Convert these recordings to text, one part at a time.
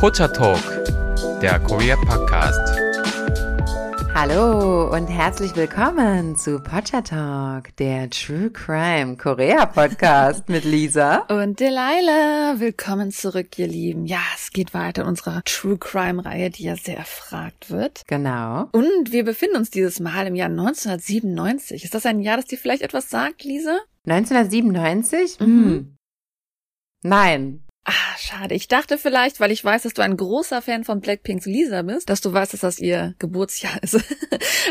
Pocha Talk, der Korea Podcast. Hallo und herzlich willkommen zu Pocha Talk, der True Crime Korea Podcast mit Lisa und Delilah. Willkommen zurück, ihr Lieben. Ja, es geht weiter in unserer True Crime Reihe, die ja sehr erfragt wird. Genau. Und wir befinden uns dieses Mal im Jahr 1997. Ist das ein Jahr, das dir vielleicht etwas sagt, Lisa? 1997? Mhm. Hm. Nein. Ah, schade. Ich dachte vielleicht, weil ich weiß, dass du ein großer Fan von Blackpinks Lisa bist, dass du weißt, dass das ihr Geburtsjahr ist. Oh.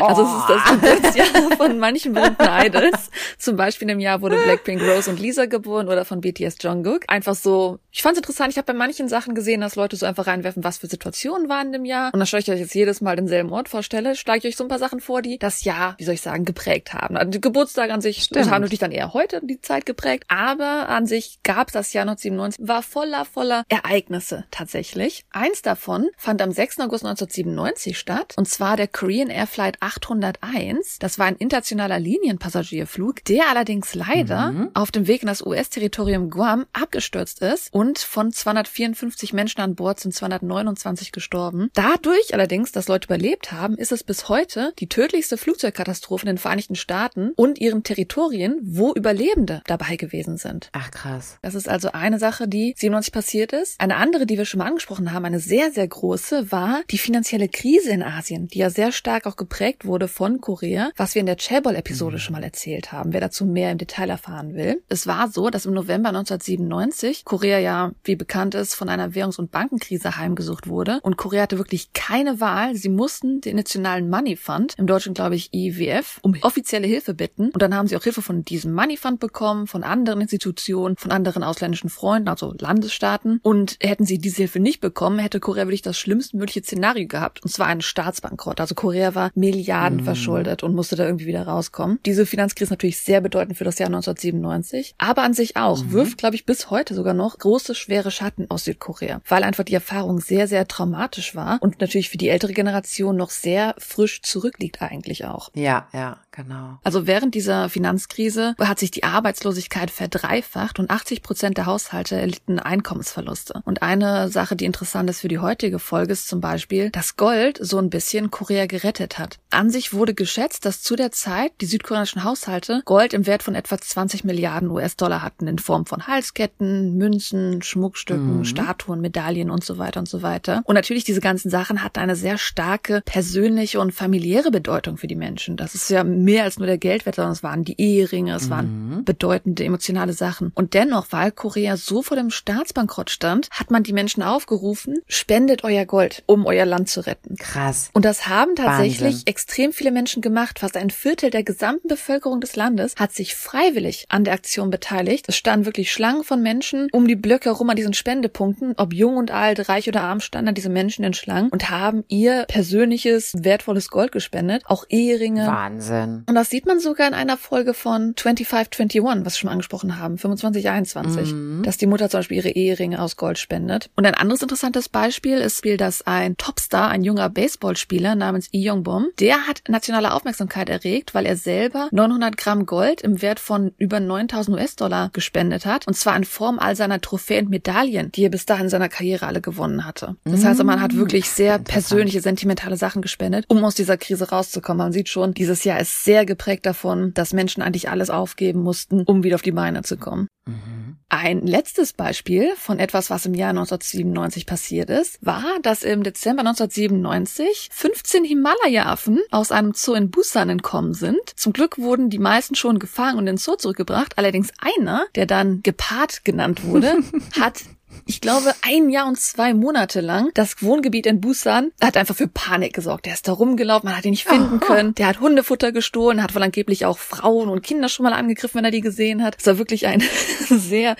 Also es ist das oh. Geburtsjahr von manchen berühmten Idols. Zum Beispiel im Jahr wurde Blackpink Rose und Lisa geboren oder von BTS Jungkook. Einfach so, ich fand es interessant. Ich habe bei manchen Sachen gesehen, dass Leute so einfach reinwerfen, was für Situationen waren im Jahr. Und dann schaue ich euch jetzt jedes Mal denselben Ort vorstelle, schlage ich euch so ein paar Sachen vor, die das Jahr, wie soll ich sagen, geprägt haben. Also die Geburtstage an sich Stimmt. haben natürlich dann eher heute die Zeit geprägt, aber an sich gab es das Jahr 1997, war voll voller, voller Ereignisse tatsächlich. Eins davon fand am 6. August 1997 statt, und zwar der Korean Air Flight 801. Das war ein internationaler Linienpassagierflug, der allerdings leider mhm. auf dem Weg in das US-Territorium Guam abgestürzt ist und von 254 Menschen an Bord sind 229 gestorben. Dadurch allerdings, dass Leute überlebt haben, ist es bis heute die tödlichste Flugzeugkatastrophe in den Vereinigten Staaten und ihren Territorien, wo Überlebende dabei gewesen sind. Ach krass. Das ist also eine Sache, die 97 passiert ist. Eine andere, die wir schon mal angesprochen haben, eine sehr, sehr große, war die finanzielle Krise in Asien, die ja sehr stark auch geprägt wurde von Korea, was wir in der Chaebol-Episode mhm. schon mal erzählt haben, wer dazu mehr im Detail erfahren will. Es war so, dass im November 1997 Korea ja, wie bekannt ist, von einer Währungs- und Bankenkrise heimgesucht wurde und Korea hatte wirklich keine Wahl. Sie mussten den Nationalen Money Fund, im Deutschen glaube ich IWF, um offizielle Hilfe bitten und dann haben sie auch Hilfe von diesem Money Fund bekommen, von anderen Institutionen, von anderen ausländischen Freunden, also Landes Staaten. Und hätten sie diese Hilfe nicht bekommen, hätte Korea wirklich das schlimmstmögliche Szenario gehabt. Und zwar einen Staatsbankrott. Also Korea war Milliarden mm. verschuldet und musste da irgendwie wieder rauskommen. Diese Finanzkrise ist natürlich sehr bedeutend für das Jahr 1997. Aber an sich auch. Mm. Wirft, glaube ich, bis heute sogar noch große, schwere Schatten aus Südkorea. Weil einfach die Erfahrung sehr, sehr traumatisch war. Und natürlich für die ältere Generation noch sehr frisch zurückliegt eigentlich auch. Ja, ja, genau. Also während dieser Finanzkrise hat sich die Arbeitslosigkeit verdreifacht und 80 Prozent der Haushalte erlitten Einkommen Einkommensverluste. Und eine Sache, die interessant ist für die heutige Folge, ist zum Beispiel, dass Gold so ein bisschen Korea gerettet hat. An sich wurde geschätzt, dass zu der Zeit die südkoreanischen Haushalte Gold im Wert von etwa 20 Milliarden US-Dollar hatten in Form von Halsketten, Münzen, Schmuckstücken, mhm. Statuen, Medaillen und so weiter und so weiter. Und natürlich diese ganzen Sachen hatten eine sehr starke persönliche und familiäre Bedeutung für die Menschen. Das ist ja mehr als nur der Geldwert, sondern es waren die Eheringe, es waren mhm. bedeutende emotionale Sachen. Und dennoch, weil Korea so vor dem Staatsbank Staatsbankrott stand, hat man die Menschen aufgerufen, spendet euer Gold, um euer Land zu retten. Krass. Und das haben tatsächlich Wahnsinn. extrem viele Menschen gemacht. Fast ein Viertel der gesamten Bevölkerung des Landes hat sich freiwillig an der Aktion beteiligt. Es standen wirklich Schlangen von Menschen um die Blöcke herum an diesen Spendepunkten. Ob jung und alt, reich oder arm, standen diese Menschen in Schlangen und haben ihr persönliches, wertvolles Gold gespendet. Auch Eheringe. Wahnsinn. Und das sieht man sogar in einer Folge von 2521, was wir schon angesprochen haben, 2521, mhm. dass die Mutter zum Beispiel ihre Ehe Eheringe aus Gold spendet. Und ein anderes interessantes Beispiel ist, dass ein Topstar, ein junger Baseballspieler namens Lee Young-bom, der hat nationale Aufmerksamkeit erregt, weil er selber 900 Gramm Gold im Wert von über 9000 US-Dollar gespendet hat. Und zwar in Form all seiner Trophäen und Medaillen, die er bis dahin in seiner Karriere alle gewonnen hatte. Das heißt, man hat wirklich sehr persönliche, sentimentale Sachen gespendet, um aus dieser Krise rauszukommen. Man sieht schon, dieses Jahr ist sehr geprägt davon, dass Menschen eigentlich alles aufgeben mussten, um wieder auf die Beine zu kommen. Mhm. Ein letztes Beispiel von etwas, was im Jahr 1997 passiert ist, war, dass im Dezember 1997 15 Himalaya-Affen aus einem Zoo in Busan entkommen sind. Zum Glück wurden die meisten schon gefangen und ins Zoo zurückgebracht. Allerdings einer, der dann Gepard genannt wurde, hat ich glaube, ein Jahr und zwei Monate lang das Wohngebiet in Busan hat einfach für Panik gesorgt. Der ist da rumgelaufen, man hat ihn nicht finden oh. können. Der hat Hundefutter gestohlen, hat wohl angeblich auch Frauen und Kinder schon mal angegriffen, wenn er die gesehen hat. Das war wirklich ein sehr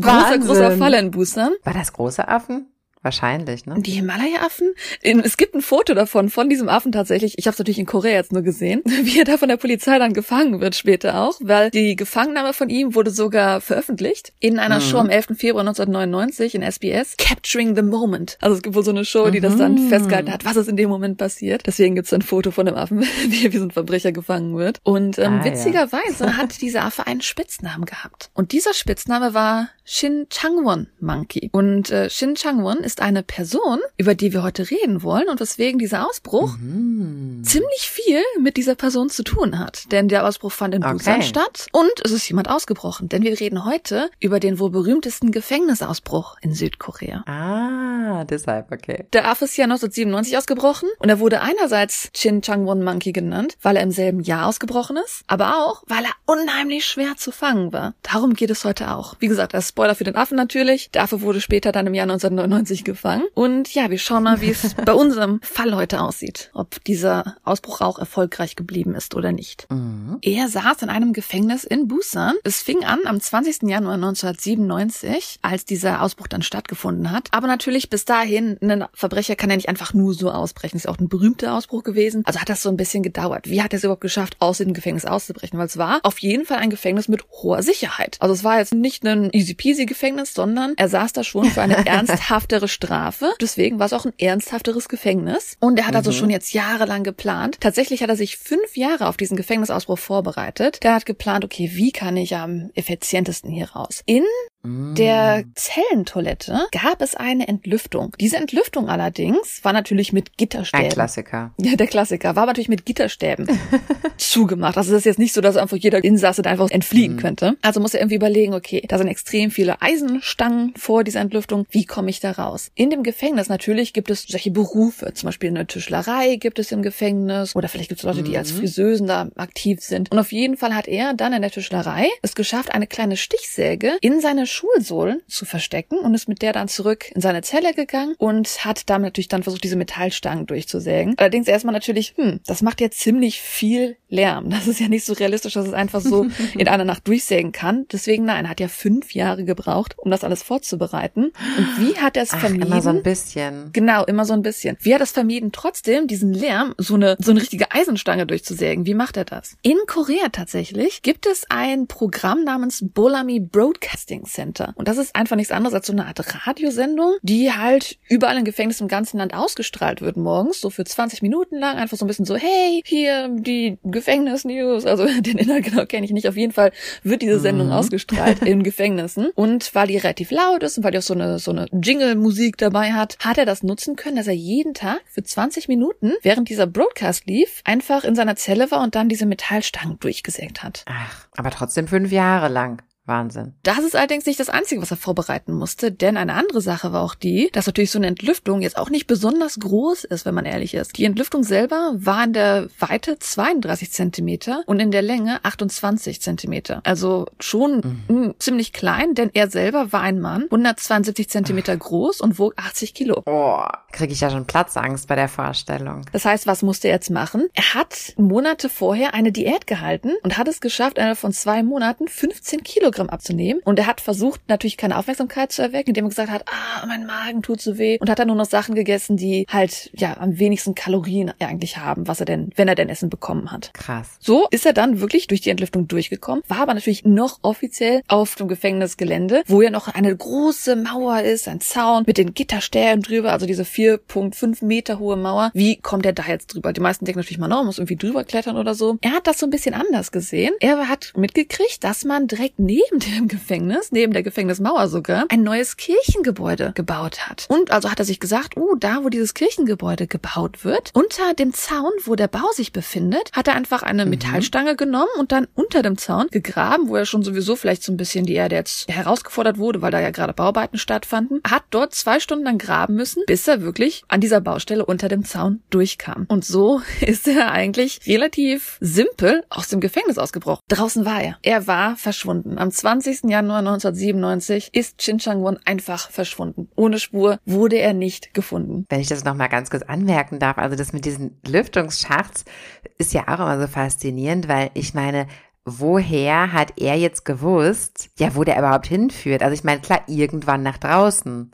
großer, großer Fall in Busan. War das große Affen? Wahrscheinlich, ne? Die Himalaya-Affen? Es gibt ein Foto davon, von diesem Affen tatsächlich. Ich habe es natürlich in Korea jetzt nur gesehen, wie er da von der Polizei dann gefangen wird später auch, weil die Gefangennahme von ihm wurde sogar veröffentlicht in einer mhm. Show am 11. Februar 1999 in SBS, Capturing the Moment. Also es gibt wohl so eine Show, die mhm. das dann mhm. festgehalten hat, was ist in dem Moment passiert. Deswegen gibt es ein Foto von dem Affen, wie er wie so ein Verbrecher gefangen wird. Und ähm, ah, witzigerweise ja. hat dieser Affe einen Spitznamen gehabt. Und dieser Spitzname war Shin Changwon Monkey. Und äh, Shin Changwon ist ist eine Person, über die wir heute reden wollen und weswegen dieser Ausbruch Mhm. ziemlich viel mit dieser Person zu tun hat. Denn der Ausbruch fand in Okay. Busan statt und es ist jemand ausgebrochen. Denn wir reden heute über den wohl berühmtesten Gefängnisausbruch in Südkorea. Ah, deshalb, okay. Der Affe ist ja 1997 ausgebrochen und er wurde einerseits Chin Changwon Monkey genannt, weil er im selben Jahr ausgebrochen ist, aber auch, weil er unheimlich schwer zu fangen war. Darum geht es heute auch. Wie gesagt, das Spoiler für den Affen natürlich. Der Affe wurde später dann im Jahr 1999 gefangen. Und ja, wir schauen mal, wie es bei unserem Fall heute aussieht. Ob dieser Ausbruch auch erfolgreich geblieben ist oder nicht. Mhm. Er saß in einem Gefängnis in Busan. Es fing an am 20. Januar 1997, als dieser Ausbruch dann stattgefunden hat. Aber natürlich bis dahin, ein Verbrecher kann ja nicht einfach nur so ausbrechen. Ist auch ein berühmter Ausbruch gewesen. Also hat das so ein bisschen gedauert. Wie hat er es überhaupt geschafft, aus dem Gefängnis auszubrechen? Weil es war auf jeden Fall ein Gefängnis mit hoher Sicherheit. Also es war jetzt nicht ein easy peasy Gefängnis, sondern er saß da schon für eine ernsthaftere Strafe. Deswegen war es auch ein ernsthafteres Gefängnis. Und er hat also schon jetzt jahrelang geplant. Tatsächlich hat er sich fünf Jahre auf diesen Gefängnisausbruch vorbereitet. Der hat geplant, okay, wie kann ich am effizientesten hier raus? In der Zellentoilette gab es eine Entlüftung. Diese Entlüftung allerdings war natürlich mit Ein Gitterstäben. Klassiker. Ja, der Klassiker. War natürlich mit Gitterstäben zugemacht. Also das ist jetzt nicht so, dass einfach jeder Insasse da einfach entfliehen könnte. Also muss er irgendwie überlegen, okay, da sind extrem viele Eisenstangen vor dieser Entlüftung. Wie komme ich da raus? In dem Gefängnis natürlich gibt es solche Berufe. Zum Beispiel eine Tischlerei gibt es im Gefängnis. Oder vielleicht gibt es Leute, die als Friseusen da aktiv sind. Und auf jeden Fall hat er dann in der Tischlerei es geschafft, eine kleine Stichsäge in seine Schulsohlen zu verstecken und ist mit der dann zurück in seine Zelle gegangen und hat damit natürlich dann versucht, diese Metallstangen durchzusägen. Allerdings erstmal natürlich, hm, das macht ja ziemlich viel Lärm. Das ist ja nicht so realistisch, dass es einfach so in einer Nacht durchsägen kann. Deswegen nein, er hat ja fünf Jahre gebraucht, um das alles vorzubereiten. Und wie hat er es vermieden? immer so ein bisschen. Genau, immer so ein bisschen. Wie hat er es vermieden, trotzdem diesen Lärm, so eine, so eine richtige Eisenstange durchzusägen? Wie macht er das? In Korea tatsächlich gibt es ein Programm namens Bolami Broadcasting Center. Und das ist einfach nichts anderes als so eine Art Radiosendung, die halt überall in Gefängnissen im ganzen Land ausgestrahlt wird morgens, so für 20 Minuten lang. Einfach so ein bisschen so, hey, hier die Gefängnis-News. Also den Inhalt genau kenne ich nicht. Auf jeden Fall wird diese Sendung ausgestrahlt in Gefängnissen. Und weil die relativ laut ist und weil die auch so eine, so eine Jingle-Musik dabei hat, hat er das nutzen können, dass er jeden Tag für 20 Minuten, während dieser Broadcast lief, einfach in seiner Zelle war und dann diese Metallstangen durchgesägt hat. Ach, aber trotzdem fünf Jahre lang. Wahnsinn. Das ist allerdings nicht das Einzige, was er vorbereiten musste, denn eine andere Sache war auch die, dass natürlich so eine Entlüftung jetzt auch nicht besonders groß ist, wenn man ehrlich ist. Die Entlüftung selber war in der Weite 32 Zentimeter und in der Länge 28 Zentimeter. Also schon mh, ziemlich klein, denn er selber war ein Mann, 172 Zentimeter groß und wog 80 Kilo. Oh, kriege ich ja schon Platzangst bei der Vorstellung. Das heißt, was musste er jetzt machen? Er hat Monate vorher eine Diät gehalten und hat es geschafft, innerhalb von zwei Monaten 15 Kilogramm abzunehmen. Und er hat versucht, natürlich keine Aufmerksamkeit zu erwecken, indem er gesagt hat, ah, mein Magen tut so weh. Und hat dann nur noch Sachen gegessen, die halt, ja, am wenigsten Kalorien eigentlich haben, was er denn, wenn er denn Essen bekommen hat. Krass. So ist er dann wirklich durch die Entlüftung durchgekommen, war aber natürlich noch offiziell auf dem Gefängnisgelände, wo ja noch eine große Mauer ist, ein Zaun mit den Gitterstäben drüber, also diese 4,5 Meter hohe Mauer. Wie kommt er da jetzt drüber? Die meisten denken natürlich mal, no, muss irgendwie drüber klettern oder so. Er hat das so ein bisschen anders gesehen. Er hat mitgekriegt, dass man direkt neben dem Gefängnis, neben der Gefängnismauer sogar, ein neues Kirchengebäude gebaut hat. Und also hat er sich gesagt, uh, da wo dieses Kirchengebäude gebaut wird, unter dem Zaun, wo der Bau sich befindet, hat er einfach eine Metallstange genommen und dann unter dem Zaun gegraben, wo er schon sowieso vielleicht so ein bisschen die Erde jetzt herausgefordert wurde, weil da ja gerade Bauarbeiten stattfanden, hat dort zwei Stunden lang graben müssen, bis er wirklich an dieser Baustelle unter dem Zaun durchkam. Und so ist er eigentlich relativ simpel aus dem Gefängnis ausgebrochen. Draußen war er. Er war verschwunden. Am 20. Januar 1997 ist Chin Chang-won einfach verschwunden. Ohne Spur wurde er nicht gefunden. Wenn ich das noch mal ganz kurz anmerken darf, also das mit diesen Lüftungsschachts ist ja auch immer so faszinierend, weil ich meine, woher hat er jetzt gewusst, ja, wo der überhaupt hinführt? Also ich meine, klar, irgendwann nach draußen.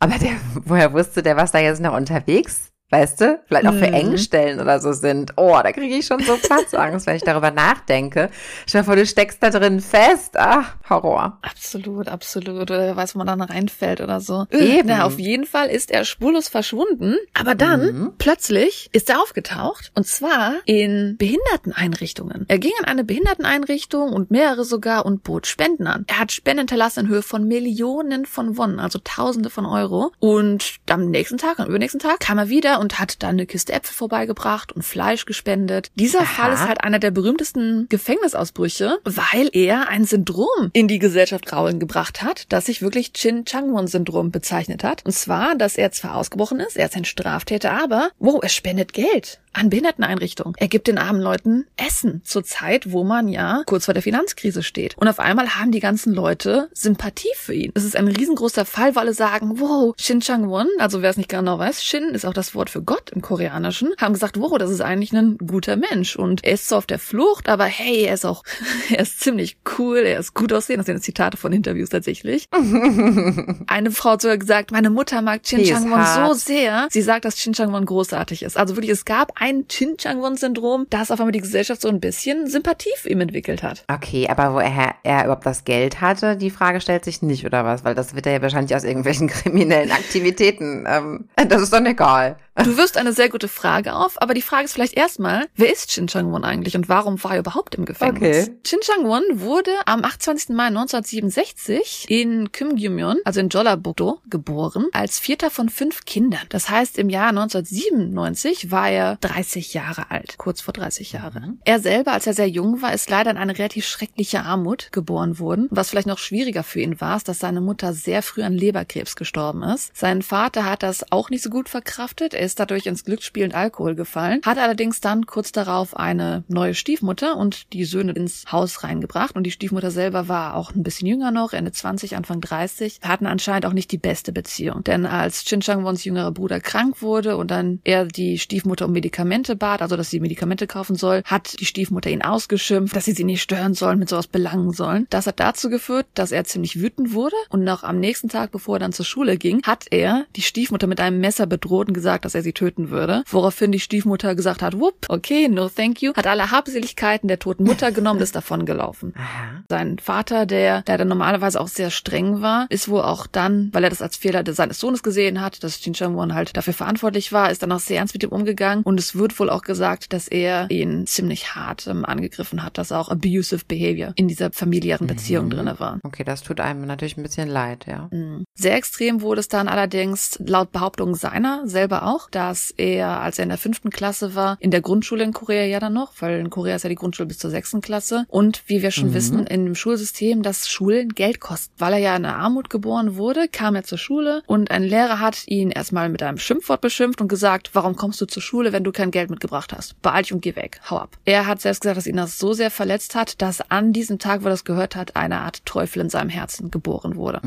Aber der, woher wusste der, was da jetzt noch unterwegs weißt du? Vielleicht auch für Mhm. Engstellen oder so sind. Oh, da kriege ich schon so Platzangst, wenn ich darüber nachdenke. Stell dir vor, du steckst da drin fest. Ach, Horror. Absolut, absolut. Oder weiß, wo man dann reinfällt oder so. Eben. Na, auf jeden Fall ist er spurlos verschwunden. Aber dann, Mhm. plötzlich, ist er aufgetaucht. Und zwar in Behinderteneinrichtungen. Er ging in eine Behinderteneinrichtung und mehrere sogar und bot Spenden an. Er hat Spenden hinterlassen in Höhe von Millionen von Wonnen, also Tausende von Euro. Und am nächsten Tag, am übernächsten Tag, kam er wieder und hat dann eine Kiste Äpfel vorbeigebracht und Fleisch gespendet. Dieser Aha. Fall ist halt einer der berühmtesten Gefängnisausbrüche, weil er ein Syndrom in die Gesellschaft Grauen gebracht hat, das sich wirklich Chin-Changwon-Syndrom bezeichnet hat. Und zwar, dass er zwar ausgebrochen ist, er ist ein Straftäter, aber, wow, er spendet Geld an Behinderteneinrichtungen. Er gibt den armen Leuten Essen zur Zeit, wo man ja kurz vor der Finanzkrise steht. Und auf einmal haben die ganzen Leute Sympathie für ihn. Es ist ein riesengroßer Fall, weil alle sagen, wow, Shin Chang-won, also wer es nicht genau weiß, Shin ist auch das Wort für Gott im Koreanischen, haben gesagt, wow, das ist eigentlich ein guter Mensch. Und er ist zwar auf der Flucht, aber hey, er ist auch, er ist ziemlich cool, er ist gut aussehen. Das sind Zitate von Interviews tatsächlich. Eine Frau hat sogar gesagt, meine Mutter mag Chin Die ist Chang-won so sehr. Sie sagt, dass Chin Chang-won großartig ist. Also wirklich, es gab ein Chin Chang-won-Syndrom, das auf einmal die Gesellschaft so ein bisschen Sympathie für ihn entwickelt hat. Okay, aber woher er überhaupt das Geld hatte, die Frage stellt sich nicht, oder was? Weil das wird er ja wahrscheinlich aus irgendwelchen kriminellen Aktivitäten. Ähm, das ist dann egal. Du wirst eine sehr gute Frage auf, aber die Frage ist vielleicht erstmal, wer ist Chin Chang-won eigentlich und warum war er überhaupt im Gefängnis? Okay. Chin Chang-won wurde am 28. Mai 1967 in Kymgyumyon, also in Jeollabuk-do, geboren, als vierter von fünf Kindern. Das heißt, im Jahr 1997 war er 30 Jahre alt, kurz vor 30 Jahre. Er selber, als er sehr jung war, ist leider in eine relativ schreckliche Armut geboren worden. Was vielleicht noch schwieriger für ihn war, ist, dass seine Mutter sehr früh an Leberkrebs gestorben ist. Sein Vater hat das auch nicht so gut verkraftet. Er ist dadurch ins Glücksspiel und Alkohol gefallen, hat allerdings dann kurz darauf eine neue Stiefmutter und die Söhne ins Haus reingebracht. Und die Stiefmutter selber war auch ein bisschen jünger noch, Ende 20, Anfang 30, hatten anscheinend auch nicht die beste Beziehung. Denn als Chin Chang-wons jüngerer Bruder krank wurde und dann er die Stiefmutter um Medikamente bat, also dass sie Medikamente kaufen soll, hat die Stiefmutter ihn ausgeschimpft, dass sie sie nicht stören sollen, mit sowas belangen sollen. Das hat dazu geführt, dass er ziemlich wütend wurde und noch am nächsten Tag, bevor er dann zur Schule ging, hat er die Stiefmutter mit einem Messer bedroht und gesagt, dass er sie töten würde. Woraufhin die Stiefmutter gesagt hat, whoop, okay, no thank you, hat alle Habseligkeiten der toten Mutter genommen und ist davon gelaufen. Aha. Sein Vater, der, der dann normalerweise auch sehr streng war, ist wohl auch dann, weil er das als Fehler seines Sohnes gesehen hat, dass Jin Chang-won halt dafür verantwortlich war, ist dann auch sehr ernst mit ihm umgegangen und es wird wohl auch gesagt, dass er ihn ziemlich hart ähm, angegriffen hat, dass auch abusive behavior in dieser familiären Beziehung drinne war. Okay, das tut einem natürlich ein bisschen leid, ja. Mhm. Sehr extrem wurde es dann allerdings laut Behauptung seiner selber auch, dass er, als er in der fünften Klasse war, in der Grundschule in Korea ja dann noch, weil in Korea ist ja die Grundschule bis zur sechsten Klasse und wie wir schon wissen, in dem Schulsystem, dass Schulen Geld kosten. Weil er ja in der Armut geboren wurde, kam er zur Schule und ein Lehrer hat ihn erstmal mit einem Schimpfwort beschimpft und gesagt, warum kommst du zur Schule, wenn du kein Geld mitgebracht hast? Beeil dich und geh weg, hau ab. Er hat selbst gesagt, dass ihn das so sehr verletzt hat, dass an diesem Tag, wo er das gehört hat, eine Art Teufel in seinem Herzen geboren wurde.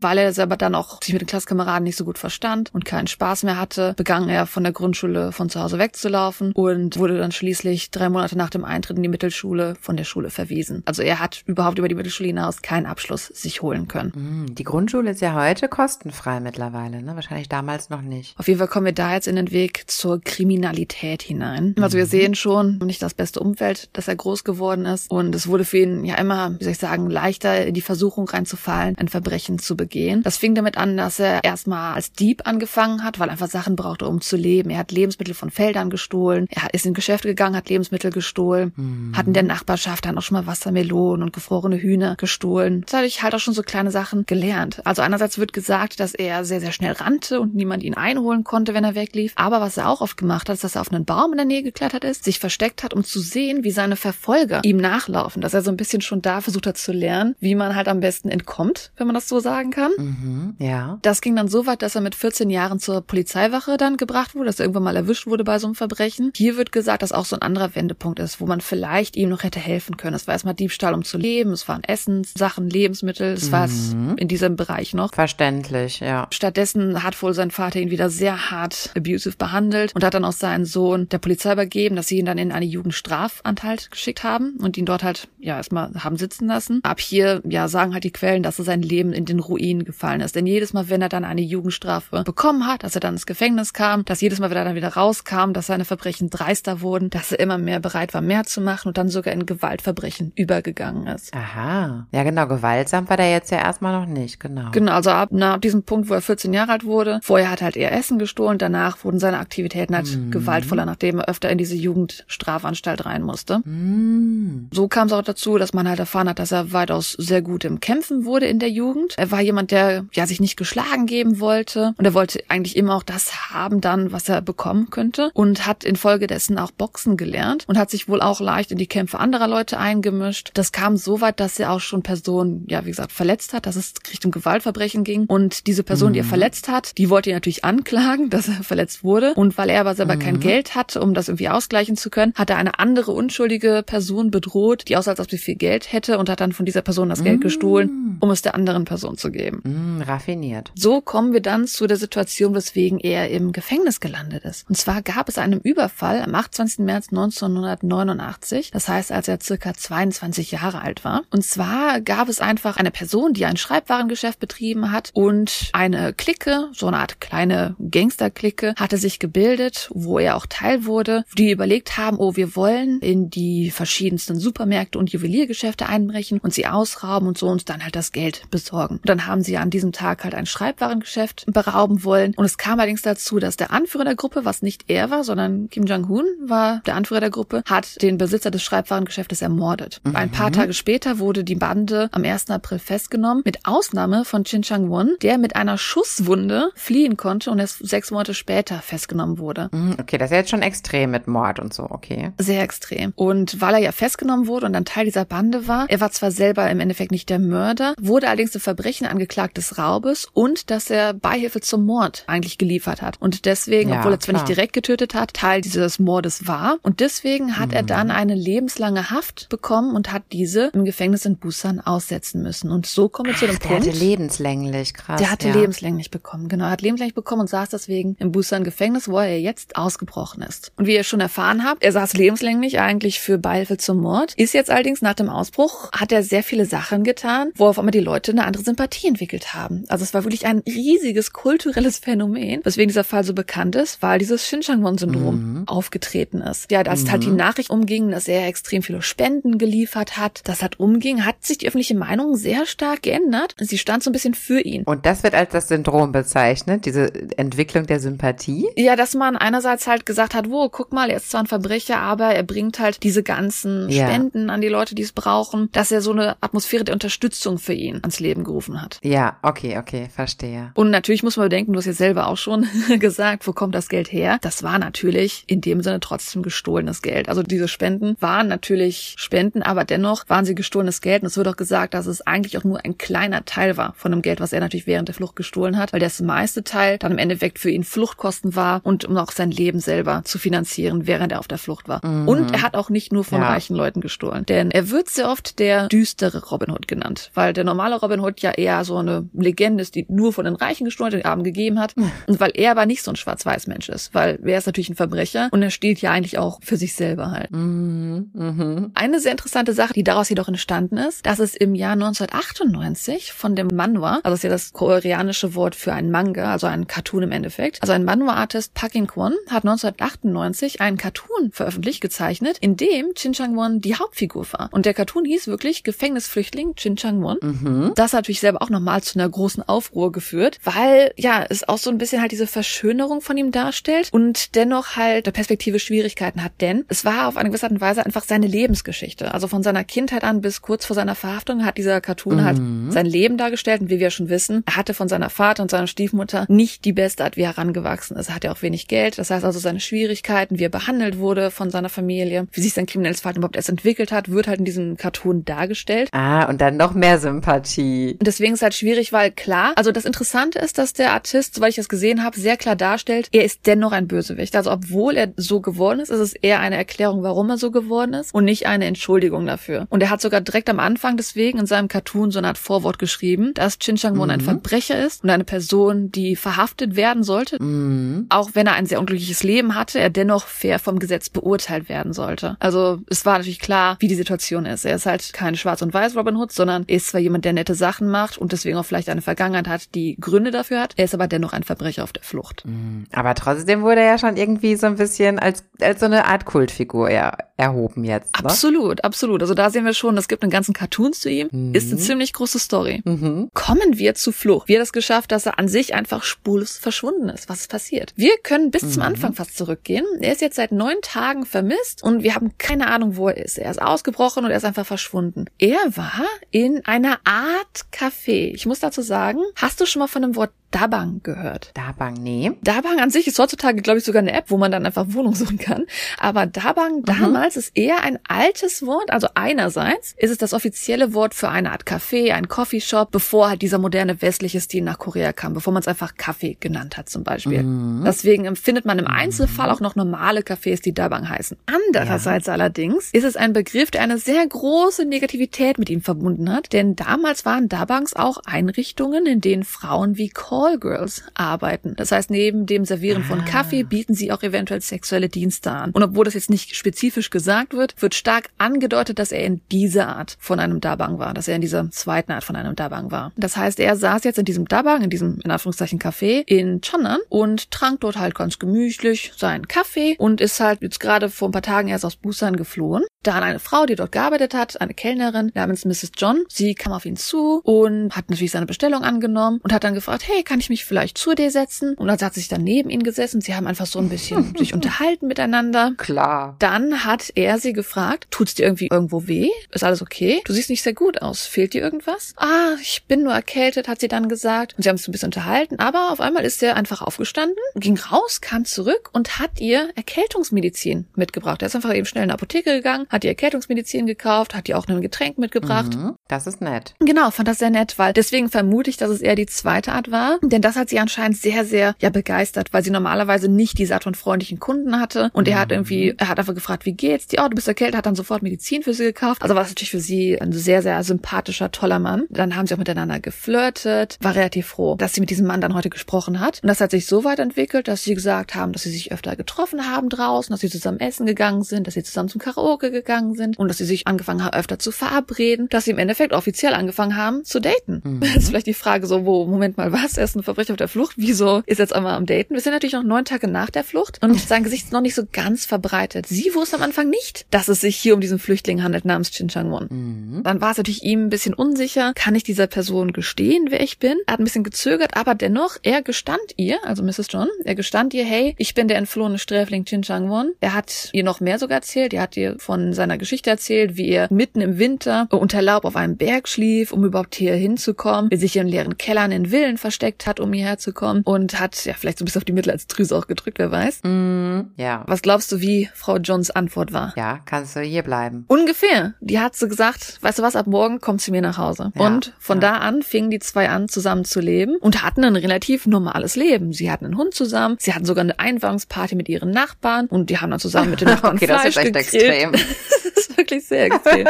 Weil er selber dann auch sich mit den Klasskameraden nicht so gut verstand und keinen Spaß mehr hatte, begann er von der Grundschule von zu Hause wegzulaufen und wurde dann schließlich drei Monate nach dem Eintritt in die Mittelschule von der Schule verwiesen. Also er hat überhaupt über die Mittelschule hinaus keinen Abschluss sich holen können. Hm, Die Grundschule ist ja heute kostenfrei mittlerweile, ne? Wahrscheinlich damals noch nicht. Auf jeden Fall kommen wir da jetzt in den Weg zur Kriminalität hinein. Also wir sehen schon nicht das beste Umfeld, dass er groß geworden ist. Und es wurde für ihn ja immer, wie soll ich sagen, leichter in die Versuchung reinzufallen, ein Verbrechen zu begehen. Das fing damit an, dass er erstmal als Dieb angefangen hat, weil er einfach Sachen brauchte, um zu leben. Er hat Lebensmittel von Feldern gestohlen. Er ist in Geschäfte gegangen, hat Lebensmittel gestohlen. Hat in der Nachbarschaft dann auch schon mal Wassermelonen und gefrorene Hühner gestohlen. Das habe ich halt auch schon so kleine Sachen gelernt. Also einerseits wird gesagt, dass er sehr, sehr schnell rannte und niemand ihn einholen konnte, wenn er weglief. Aber was er auch oft gemacht hat, ist, dass er auf einen Baum in der Nähe geklettert ist, sich versteckt hat, um zu sehen, wie seine Verfolger ihm nachlaufen. Dass er so ein bisschen schon da versucht hat zu lernen, wie man halt am besten entkommt, wenn man das so sagen kann. Mhm. Ja. Das ging dann so weit, dass er mit 14 Jahren zur Polizeiwache dann gebracht wurde, dass er irgendwann mal erwischt wurde bei so einem Verbrechen. Hier wird gesagt, dass auch so ein anderer Wendepunkt ist, wo man vielleicht ihm noch hätte helfen können. Es war erstmal Diebstahl, um zu leben, es waren Essenssachen, Lebensmittel, es war es in diesem Bereich noch. Verständlich, ja. Stattdessen hat wohl sein Vater ihn wieder sehr hart abusive behandelt und hat dann auch seinen Sohn der Polizei übergeben, dass sie ihn dann in eine Jugendstrafanstalt geschickt haben und ihn dort halt, ja, erstmal haben sitzen lassen. Ab hier, ja, sagen halt die Quellen, dass er sein Leben in den Ruin gefallen ist. Denn jedes Mal, wenn er dann eine Jugendstrafe bekommen hat, dass er dann ins Gefängnis kam, dass jedes Mal wieder dann wieder rauskam, dass seine Verbrechen dreister wurden, dass er immer mehr bereit war, mehr zu machen und dann sogar in Gewaltverbrechen übergegangen ist. Aha. Ja, genau, gewaltsam war der jetzt ja erstmal noch nicht, genau. Genau, also ab nach diesem Punkt, wo er 14 Jahre alt wurde, vorher hat er halt eher Essen gestohlen, danach wurden seine Aktivitäten halt mhm. gewaltvoller, nachdem er öfter in diese Jugendstrafanstalt rein musste. Mhm. So kam es auch dazu, dass man halt erfahren hat, dass er weitaus sehr gut im Kämpfen wurde in der Jugend. Er war jemand, der ja sich nicht geschlagen geben wollte und er wollte eigentlich immer auch das haben dann, was er bekommen könnte und hat infolgedessen auch Boxen gelernt und hat sich wohl auch leicht in die Kämpfe anderer Leute eingemischt. Das kam so weit, dass er auch schon Personen, ja, wie gesagt, verletzt hat, dass es Richtung Gewaltverbrechen ging und diese Person, mhm. die er mhm. verletzt hat, die wollte ihn natürlich anklagen, dass er verletzt wurde und weil er aber selber mhm. kein Geld hatte, um das irgendwie ausgleichen zu können, hat er eine andere unschuldige Person bedroht, die aussah, als ob sie viel Geld hätte und hat dann von dieser Person das Geld gestohlen, mm. um es der anderen Person zu geben. Mm, raffiniert. So kommen wir dann zu der Situation, weswegen er im Gefängnis gelandet ist. Und zwar gab es einen Überfall am 28. März 1989, das heißt, als er circa 22 Jahre alt war. Und zwar gab es einfach eine Person, die ein Schreibwarengeschäft betrieben hat und eine Clique, so eine Art kleine Gangsterklicke, hatte sich gebildet, wo er auch Teil wurde, die überlegt haben, oh, wir wollen in die verschiedensten Supermärkte und Juweliergeschäfte einbrechen und sie ausrauben und so uns dann halt das Geld besorgen. Und dann haben sie an diesem Tag halt ein Schreibwarengeschäft berauben wollen. Und es kam allerdings dazu, dass der Anführer der Gruppe, was nicht er war, sondern Kim Jong-un war der Anführer der Gruppe, hat den Besitzer des Schreibwarengeschäftes ermordet. Mhm. Ein paar Tage später wurde die Bande am 1. April festgenommen, mit Ausnahme von Chin Chang-won, der mit einer Schusswunde fliehen konnte und erst sechs Monate später festgenommen wurde. Mhm, okay, das ist jetzt schon extrem mit Mord und so, okay. Sehr extrem. Und weil er ja festgenommen wurde und dann Teil dieser Bande war, er war zwar selber im Endeffekt nicht der Mörder, wurde allerdings im Verbrechen angeklagt des Raubes und dass er Beihilfe zum Mord eigentlich geliefert hat. Und deswegen, ja, obwohl er zwar nicht direkt getötet hat, Teil dieses Mordes war. Und deswegen hat mhm. er dann eine lebenslange Haft bekommen und hat diese im Gefängnis in Busan aussetzen müssen. Und so kommen wir Ach, zu dem der Punkt. Der hatte lebenslänglich, krass. Der hatte ja. lebenslänglich bekommen, genau. Er hat lebenslänglich bekommen und saß deswegen im Busan Gefängnis, wo er jetzt ausgebrochen ist. Und wie ihr schon erfahren habt, er saß lebenslänglich eigentlich für Beihilfe zum Mord, ist jetzt allerdings nach dem Ausbruch, hat er sehr viele Sachen getan, wo auf einmal die Leute eine andere Sympathie entwickelt haben. Also es war wirklich ein riesiges kulturelles Phänomen, weswegen dieser Fall so bekannt ist, weil dieses Xinjiang-Syndrom mhm. aufgetreten ist. Ja, als mhm. halt die. Nachricht umging, dass er extrem viele Spenden geliefert hat, das hat umging, hat sich die öffentliche Meinung sehr stark geändert. Sie stand so ein bisschen für ihn. Und das wird als das Syndrom bezeichnet, diese Entwicklung der Sympathie? Ja, dass man einerseits halt gesagt hat, wo, guck mal, er ist zwar ein Verbrecher, aber er bringt halt diese ganzen ja. Spenden an die Leute, die es brauchen, dass er so eine Atmosphäre der Unterstützung für ihn ans Leben gerufen hat. Ja, okay, okay, verstehe. Und natürlich muss man bedenken, du hast ja selber auch schon gesagt, wo kommt das Geld her? Das war natürlich in dem Sinne trotzdem gestohlenes Geld. Also diese Spenden waren natürlich Spenden, aber dennoch waren sie gestohlenes Geld. Und es wird auch gesagt, dass es eigentlich auch nur ein kleiner Teil war von dem Geld, was er natürlich während der Flucht gestohlen hat, weil das meiste Teil dann im Endeffekt für ihn Fluchtkosten war und um auch sein Leben selber zu finanzieren, während er auf der Flucht war. Mhm. Und er hat auch nicht nur von ja. reichen Leuten gestohlen, denn er wird sehr oft der düstere Robin Hood genannt, weil der normale Robin Hood ja eher so eine Legende ist, die nur von den Reichen gestohlen, den Armen gegeben hat. Und weil er aber nicht so ein Schwarz-Weiß-Mensch ist, weil er ist natürlich ein Verbrecher und er steht ja eigentlich auch für sich selber halt. Mhm. Mhm. Eine sehr interessante Sache, die daraus jedoch entstanden ist, dass es im Jahr 1998 von dem Manhwa, also das ist ja das koreanische Wort für ein Manga, also ein Cartoon im Endeffekt, also ein Manhwa-Artist Park In-kwon hat 1998 einen Cartoon veröffentlicht, gezeichnet, in dem Chin Chang-won die Hauptfigur war. Und der Cartoon hieß wirklich Gefängnisflüchtling Chin Chang-won. Mhm. Das hat natürlich selber auch nochmal zu einer großen Aufruhr geführt, weil ja, es auch so ein bisschen halt diese Verschönerung von ihm darstellt und dennoch halt der Perspektive Schwierigkeiten hat, denn es war auf eine gewisse Art und Weise einfach seine Lebensgeschichte. Also von seiner Kindheit an bis kurz vor seiner Verhaftung hat dieser Cartoon halt mhm. halt sein Leben dargestellt und wie wir schon wissen, er hatte von seiner Vater und seiner Stiefmutter nicht die beste Art, wie er herangewachsen ist. Er hatte auch wenig Geld, das heißt also seine Schwierigkeiten, wie er behandelt wurde von seiner Familie, wie sich sein kriminelles Verhalten überhaupt erst entwickelt hat, wird halt in diesem Cartoon dargestellt. Ah, und dann noch mehr Sympathie. Und deswegen ist es halt schwierig, weil klar, also das Interessante ist, dass der Artist, soweit ich das gesehen habe, sehr klar darstellt, er ist dennoch ein Bösewicht. Also obwohl er so geworden ist, ist es eher eine Erklärung, warum er so geworden ist und nicht eine Entschuldigung dafür. Und er hat sogar direkt am Anfang deswegen in seinem Cartoon so eine Art Vorwort geschrieben, dass Chin Chang Won mhm. ein Verbrecher ist und eine Person, die verhaftet werden sollte. Mhm. Auch wenn er ein sehr unglückliches Leben hatte, er dennoch fair vom Gesetz beurteilt werden sollte. Also es war natürlich klar, wie die Situation ist. Er ist halt kein Schwarz- und Weiß Robin Hood, sondern er ist zwar jemand, der nette Sachen macht und deswegen auch vielleicht eine Vergangenheit hat, die Gründe dafür hat. Er ist aber dennoch ein Verbrecher auf der Flucht. Gemacht. Mm, aber trotzdem wurde er ja schon irgendwie so ein bisschen als, als so eine Art Kultfigur er, erhoben jetzt. Ne? Absolut, absolut. Also da sehen wir schon, es gibt einen ganzen Cartoons zu ihm. Mhm. Ist eine ziemlich große Story. Mhm. Kommen wir zu Flucht. Wie hat es geschafft, dass er an sich einfach spurlos verschwunden ist? Was ist passiert? Wir können bis mhm. zum Anfang fast zurückgehen. Er ist jetzt seit neun Tagen vermisst und wir haben keine Ahnung, wo er ist. Er ist ausgebrochen und er ist einfach verschwunden. Er war in einer Art Café. Ich muss dazu sagen, hast du schon mal von dem Wort Dabang gehört. Dabang, nee. Dabang an sich ist heutzutage, glaube ich, sogar eine App, wo man dann einfach Wohnung suchen kann. Aber Dabang mhm. damals ist eher ein altes Wort. Also einerseits ist es das offizielle Wort für eine Art Café, ein Coffeeshop, bevor halt dieser moderne westliche Stil nach Korea kam, bevor man es einfach Kaffee genannt hat zum Beispiel. Mhm. Deswegen empfindet man im mhm. Einzelfall auch noch normale Cafés, die Dabang heißen. Andererseits ja. allerdings ist es ein Begriff, der eine sehr große Negativität mit ihm verbunden hat, denn damals waren Dabangs auch Einrichtungen, in denen Frauen wie Callgirls arbeiten. Das heißt, neben dem Servieren von ah. Kaffee bieten sie auch eventuell sexuelle Dienste an. Und obwohl das jetzt nicht spezifisch gesagt wird, wird stark angedeutet, dass er in dieser Art von einem Dabang war, dass er in dieser zweiten Art von einem Dabang war. Das heißt, er saß jetzt in diesem Dabang, in diesem in Anführungszeichen Café in Cheonan und trank dort halt ganz gemütlich seinen Kaffee und ist halt jetzt gerade vor ein paar Tagen erst aus Busan geflohen. Dann eine Frau, die dort gearbeitet hat, eine Kellnerin namens Mrs. John. Sie kam auf ihn zu und hat natürlich seine Bestellung angenommen und hat dann gefragt, hey, kann ich mich vielleicht zu dir setzen? Und dann hat sich dann neben ihn gesessen. Sie haben einfach so ein bisschen sich unterhalten miteinander. Klar. Dann hat er sie gefragt, tut's dir irgendwie irgendwo weh? Ist alles okay? Du siehst nicht sehr gut aus. Fehlt dir irgendwas? Ah, ich bin nur erkältet, hat sie dann gesagt. Und sie haben sich ein bisschen unterhalten. Aber auf einmal ist er einfach aufgestanden, ging raus, kam zurück und hat ihr Erkältungsmedizin mitgebracht. Er ist einfach eben schnell in die Apotheke gegangen, hat ihr Erkältungsmedizin gekauft, hat ihr auch ein Getränk mitgebracht. Mhm, das ist nett. Genau, fand das sehr nett, weil deswegen vermute ich, dass es eher die zweite Art war. Denn das hat sie anscheinend sehr, sehr ja begeistert, weil sie normalerweise nicht diese Art von freundlichen Kunden hatte. Und er hat irgendwie, er hat einfach gefragt, wie geht's dir? Oh, du bist erkältet, hat dann sofort Medizin für sie gekauft. Also war es natürlich für sie ein sehr, sehr sympathischer, toller Mann. Dann haben sie auch miteinander geflirtet, war relativ froh, dass sie mit diesem Mann dann heute gesprochen hat. Und das hat sich so weit entwickelt, dass sie gesagt haben, dass sie sich öfter getroffen haben draußen, dass sie zusammen essen gegangen sind, dass sie zusammen zum Karaoke gegangen sind und dass sie sich angefangen haben, öfter zu verabreden, dass sie im Endeffekt offiziell angefangen haben zu daten. Mhm. Das ist vielleicht die Frage so, wo, Moment mal, was? Ist ein Verbrecher auf der Flucht. Wieso ist jetzt einmal am Daten? Wir sind natürlich noch neun Tage nach der Flucht und sein Gesicht ist noch nicht so ganz verbreitet. Sie wusste am Anfang nicht, dass es sich hier um diesen Flüchtling handelt namens Chin Chang-won. Mhm. Dann war es natürlich ihm ein bisschen unsicher. Kann ich dieser Person gestehen, wer ich bin? Er hat ein bisschen gezögert, aber dennoch, er gestand ihr, also Mrs. John, er gestand ihr, hey, ich bin der entflohene Sträfling Chin Chang-won. Er hat ihr noch mehr sogar erzählt. Er hat ihr von seiner Geschichte erzählt, wie er mitten im Winter unter Laub auf einem Berg schlief, um überhaupt hier hinzukommen, wie sich in leeren Kellern in Villen versteckt hat, um hierher zu kommen und hat ja vielleicht so ein bisschen auf die Mitleidsdrüse auch gedrückt, wer weiß. Mm, ja. Was glaubst du, wie Frau Johns Antwort war? Ja, kannst du hier bleiben. Ungefähr. Die hat so gesagt, weißt du was, ab morgen kommt sie mir nach Hause. Ja, und von ja. da an fingen die zwei an, zusammen zu leben und hatten ein relativ normales Leben. Sie hatten einen Hund zusammen, sie hatten sogar eine Einweihungsparty mit ihren Nachbarn und die haben dann zusammen mit den Nachbarn okay, Fleisch das ist echt gegrillt. extrem. wirklich sehr extrem.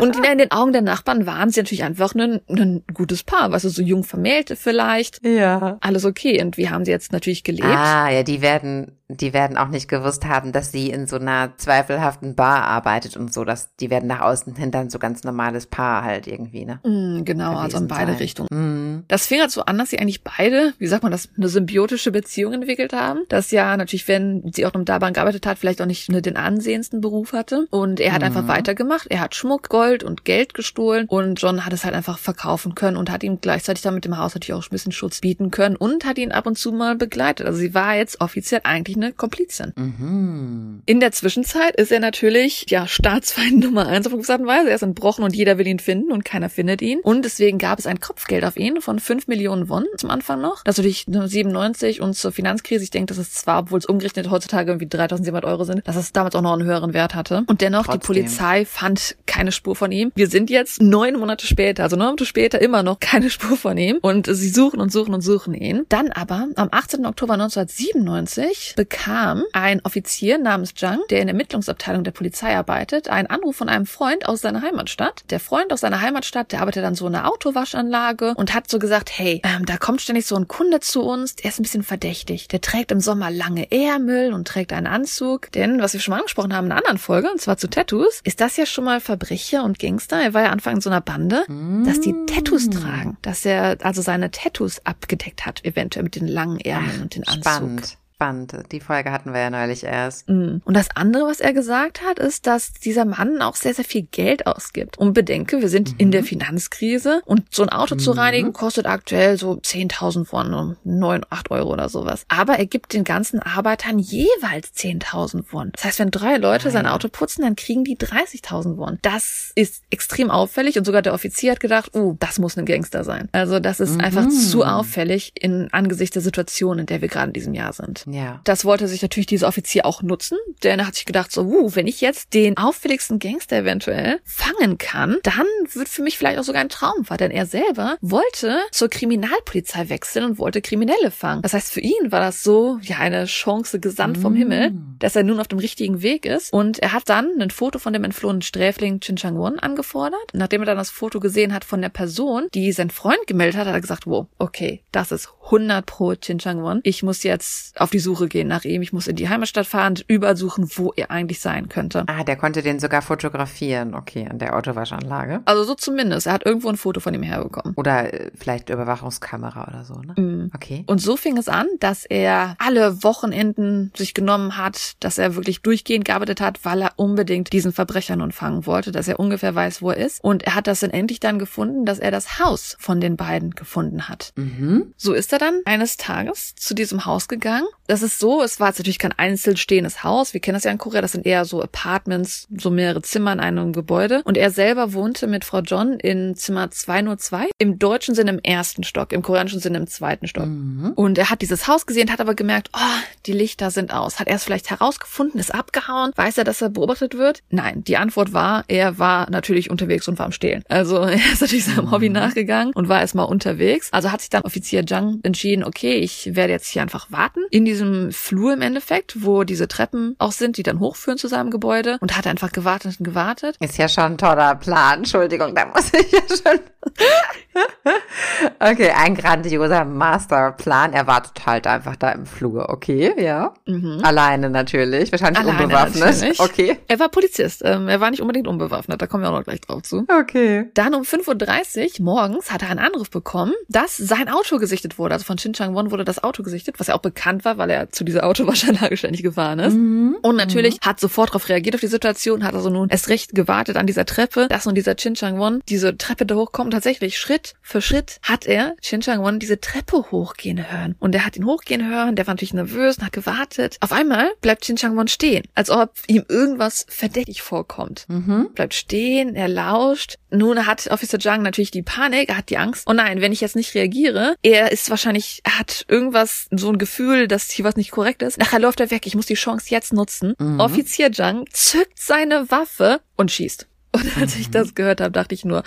und in den Augen der Nachbarn waren sie natürlich einfach ein, ein gutes Paar, weißt du, so jung vermählte vielleicht. Ja. Alles okay. Und wie haben sie jetzt natürlich gelebt? Ah, ja, die werden die werden auch nicht gewusst haben, dass sie in so einer zweifelhaften Bar arbeitet und so, dass die werden nach außen hin dann so ganz normales Paar halt irgendwie, ne? Mm, genau, also in beide sein. Richtungen. Mm. Das fing halt so an, dass sie eigentlich beide, wie sagt man das, eine symbiotische Beziehung entwickelt haben. Das ja natürlich, wenn sie auch im Daban gearbeitet hat, vielleicht auch nicht den ansehendsten Beruf hatte. Und er hat mm. einfach weitergemacht. Er hat Schmuck, Gold und Geld gestohlen und John hat es halt einfach verkaufen können und hat ihm gleichzeitig dann mit dem Haus natürlich auch ein bisschen Schutz bieten können und hat ihn ab und zu mal begleitet. Also sie war jetzt offiziell eigentlich eine Komplizin. Mhm. In der Zwischenzeit ist er natürlich, ja, Staatsfeind Nummer eins auf gewisse Art und Weise. Er ist entbrochen und jeder will ihn finden und keiner findet ihn. Und deswegen gab es ein Kopfgeld auf ihn von fünf Millionen Won zum Anfang noch. Das natürlich 97 und zur Finanzkrise. Ich denke, das ist zwar, obwohl es umgerechnet heutzutage irgendwie 3700 Euro sind, dass es damals auch noch einen höheren Wert hatte. Und dennoch, Trotzdem. die Polizei fand keine Spur von ihm. Wir sind jetzt neun Monate später, also neun Monate später immer noch keine Spur von ihm. Und sie suchen und suchen und suchen ihn. Dann aber am 18. Oktober 1997 bekam ein Offizier namens Zhang, der in der Ermittlungsabteilung der Polizei arbeitet, einen Anruf von einem Freund aus seiner Heimatstadt. Der Freund aus seiner Heimatstadt, der arbeitet an so einer Autowaschanlage und hat so gesagt, hey, ähm, da kommt ständig so ein Kunde zu uns, der ist ein bisschen verdächtig. Der trägt im Sommer lange Ärmel und trägt einen Anzug. Denn, was wir schon mal angesprochen haben in einer anderen Folge, und zwar zu Tattoos, ist das ja schon mal Verbrecher und Gangster. Er war ja Anfang in so einer Bande, mm. dass die Tattoos tragen. Dass er also seine Tattoos abgedeckt hat, eventuell mit den langen Ärmeln Ach, und den Anzug. Spannend spannend. Die Folge hatten wir ja neulich erst. Mm. Und das andere, was er gesagt hat, ist, dass dieser Mann auch sehr, sehr viel Geld ausgibt. Und bedenke, wir sind mhm. in der Finanzkrise und so ein Auto mhm. zu reinigen kostet aktuell so 10.000 von 9, 8 Euro oder sowas. Aber er gibt den ganzen Arbeitern jeweils 10.000 Won. Das heißt, wenn drei Leute sein Auto putzen, dann kriegen die 30.000 Won. Das ist extrem auffällig und sogar der Offizier hat gedacht, uh, das muss ein Gangster sein. Also das ist mhm. einfach zu auffällig in angesichts der Situation, in der wir gerade in diesem Jahr sind. Ja. Das wollte sich natürlich dieser Offizier auch nutzen, denn er hat sich gedacht so, uh, wenn ich jetzt den auffälligsten Gangster eventuell fangen kann, dann wird für mich vielleicht auch sogar ein Traum wahr, denn er selber wollte zur Kriminalpolizei wechseln und wollte Kriminelle fangen. Das heißt, für ihn war das so, ja, eine Chance gesandt vom mm. Himmel, dass er nun auf dem richtigen Weg ist und er hat dann ein Foto von dem entflohenen Sträfling Chin Chang-won angefordert. Nachdem er dann das Foto gesehen hat von der Person, die sein Freund gemeldet hat, hat er gesagt, wow, okay, das ist 100 pro Chin Chang-won. Ich muss jetzt auf die die Suche gehen nach ihm. Ich muss in die Heimatstadt fahren und überall suchen, wo er eigentlich sein könnte. Ah, der konnte den sogar fotografieren, okay, an der Autowaschanlage. Also so zumindest. Er hat irgendwo ein Foto von ihm herbekommen. Oder äh, vielleicht Überwachungskamera oder so, ne? Mm. Okay. Und so fing es an, dass er alle Wochenenden sich genommen hat, dass er wirklich durchgehend gearbeitet hat, weil er unbedingt diesen Verbrecher nun fangen wollte, dass er ungefähr weiß, wo er ist. Und er hat das dann endlich dann gefunden, dass er das Haus von den beiden gefunden hat. Mhm. So ist er dann eines Tages zu diesem Haus gegangen das ist so, es war jetzt natürlich kein einzeln stehendes Haus. Wir kennen das ja in Korea, das sind eher so Apartments, so mehrere Zimmer in einem Gebäude. Und er selber wohnte mit Frau John in Zimmer 202. Im deutschen Sinne im ersten Stock, im koreanischen Sinne im zweiten Stock. Mhm. Und er hat dieses Haus gesehen, hat aber gemerkt, oh, die Lichter sind aus. Hat er es vielleicht herausgefunden, ist abgehauen? Weiß er, dass er beobachtet wird? Nein, die Antwort war, er war natürlich unterwegs und war am Stehlen. Also er ist natürlich seinem mhm. Hobby nachgegangen und war erstmal unterwegs. Also hat sich dann Offizier Zhang entschieden, okay, ich werde jetzt hier einfach warten. In diesem Flur im Endeffekt, wo diese Treppen auch sind, die dann hochführen zu seinem Gebäude und hat einfach gewartet und gewartet. Ist ja schon ein toller Plan. Entschuldigung, da muss ich ja schon. okay, ein grandioser Masterplan. Er wartet halt einfach da im Flur. Okay, ja. Mhm. Alleine natürlich. Wahrscheinlich Alleine unbewaffnet. Natürlich. Okay. Er war Polizist. Ähm, er war nicht unbedingt unbewaffnet. Da kommen wir auch noch gleich drauf zu. Okay. Dann um 5.30 Uhr morgens hat er einen Anruf bekommen, dass sein Auto gesichtet wurde. Also von Shin Chang Won wurde das Auto gesichtet, was ja auch bekannt war, weil er zu dieser Autowaschanlage ständig gefahren ist. Mhm. Und natürlich mhm. hat sofort darauf reagiert auf die Situation, hat also nun erst recht gewartet an dieser Treppe, dass nun dieser Chin Chang Won diese Treppe da hochkommt. Tatsächlich Schritt für Schritt hat er Chin Chang Won diese Treppe hochgehen hören. Und er hat ihn hochgehen hören, der war natürlich nervös und hat gewartet. Auf einmal bleibt Chin Chang Won stehen, als ob ihm irgendwas verdächtig vorkommt. Mhm. Bleibt stehen, er lauscht. Nun hat Officer Zhang natürlich die Panik, er hat die Angst. Oh nein, wenn ich jetzt nicht reagiere, er ist wahrscheinlich, er hat irgendwas, so ein Gefühl, dass hier was nicht korrekt ist. Nachher läuft er weg, ich muss die Chance jetzt nutzen. Mhm. Offizier Zhang zückt seine Waffe und schießt. Und als ich mhm. das gehört habe, dachte ich nur,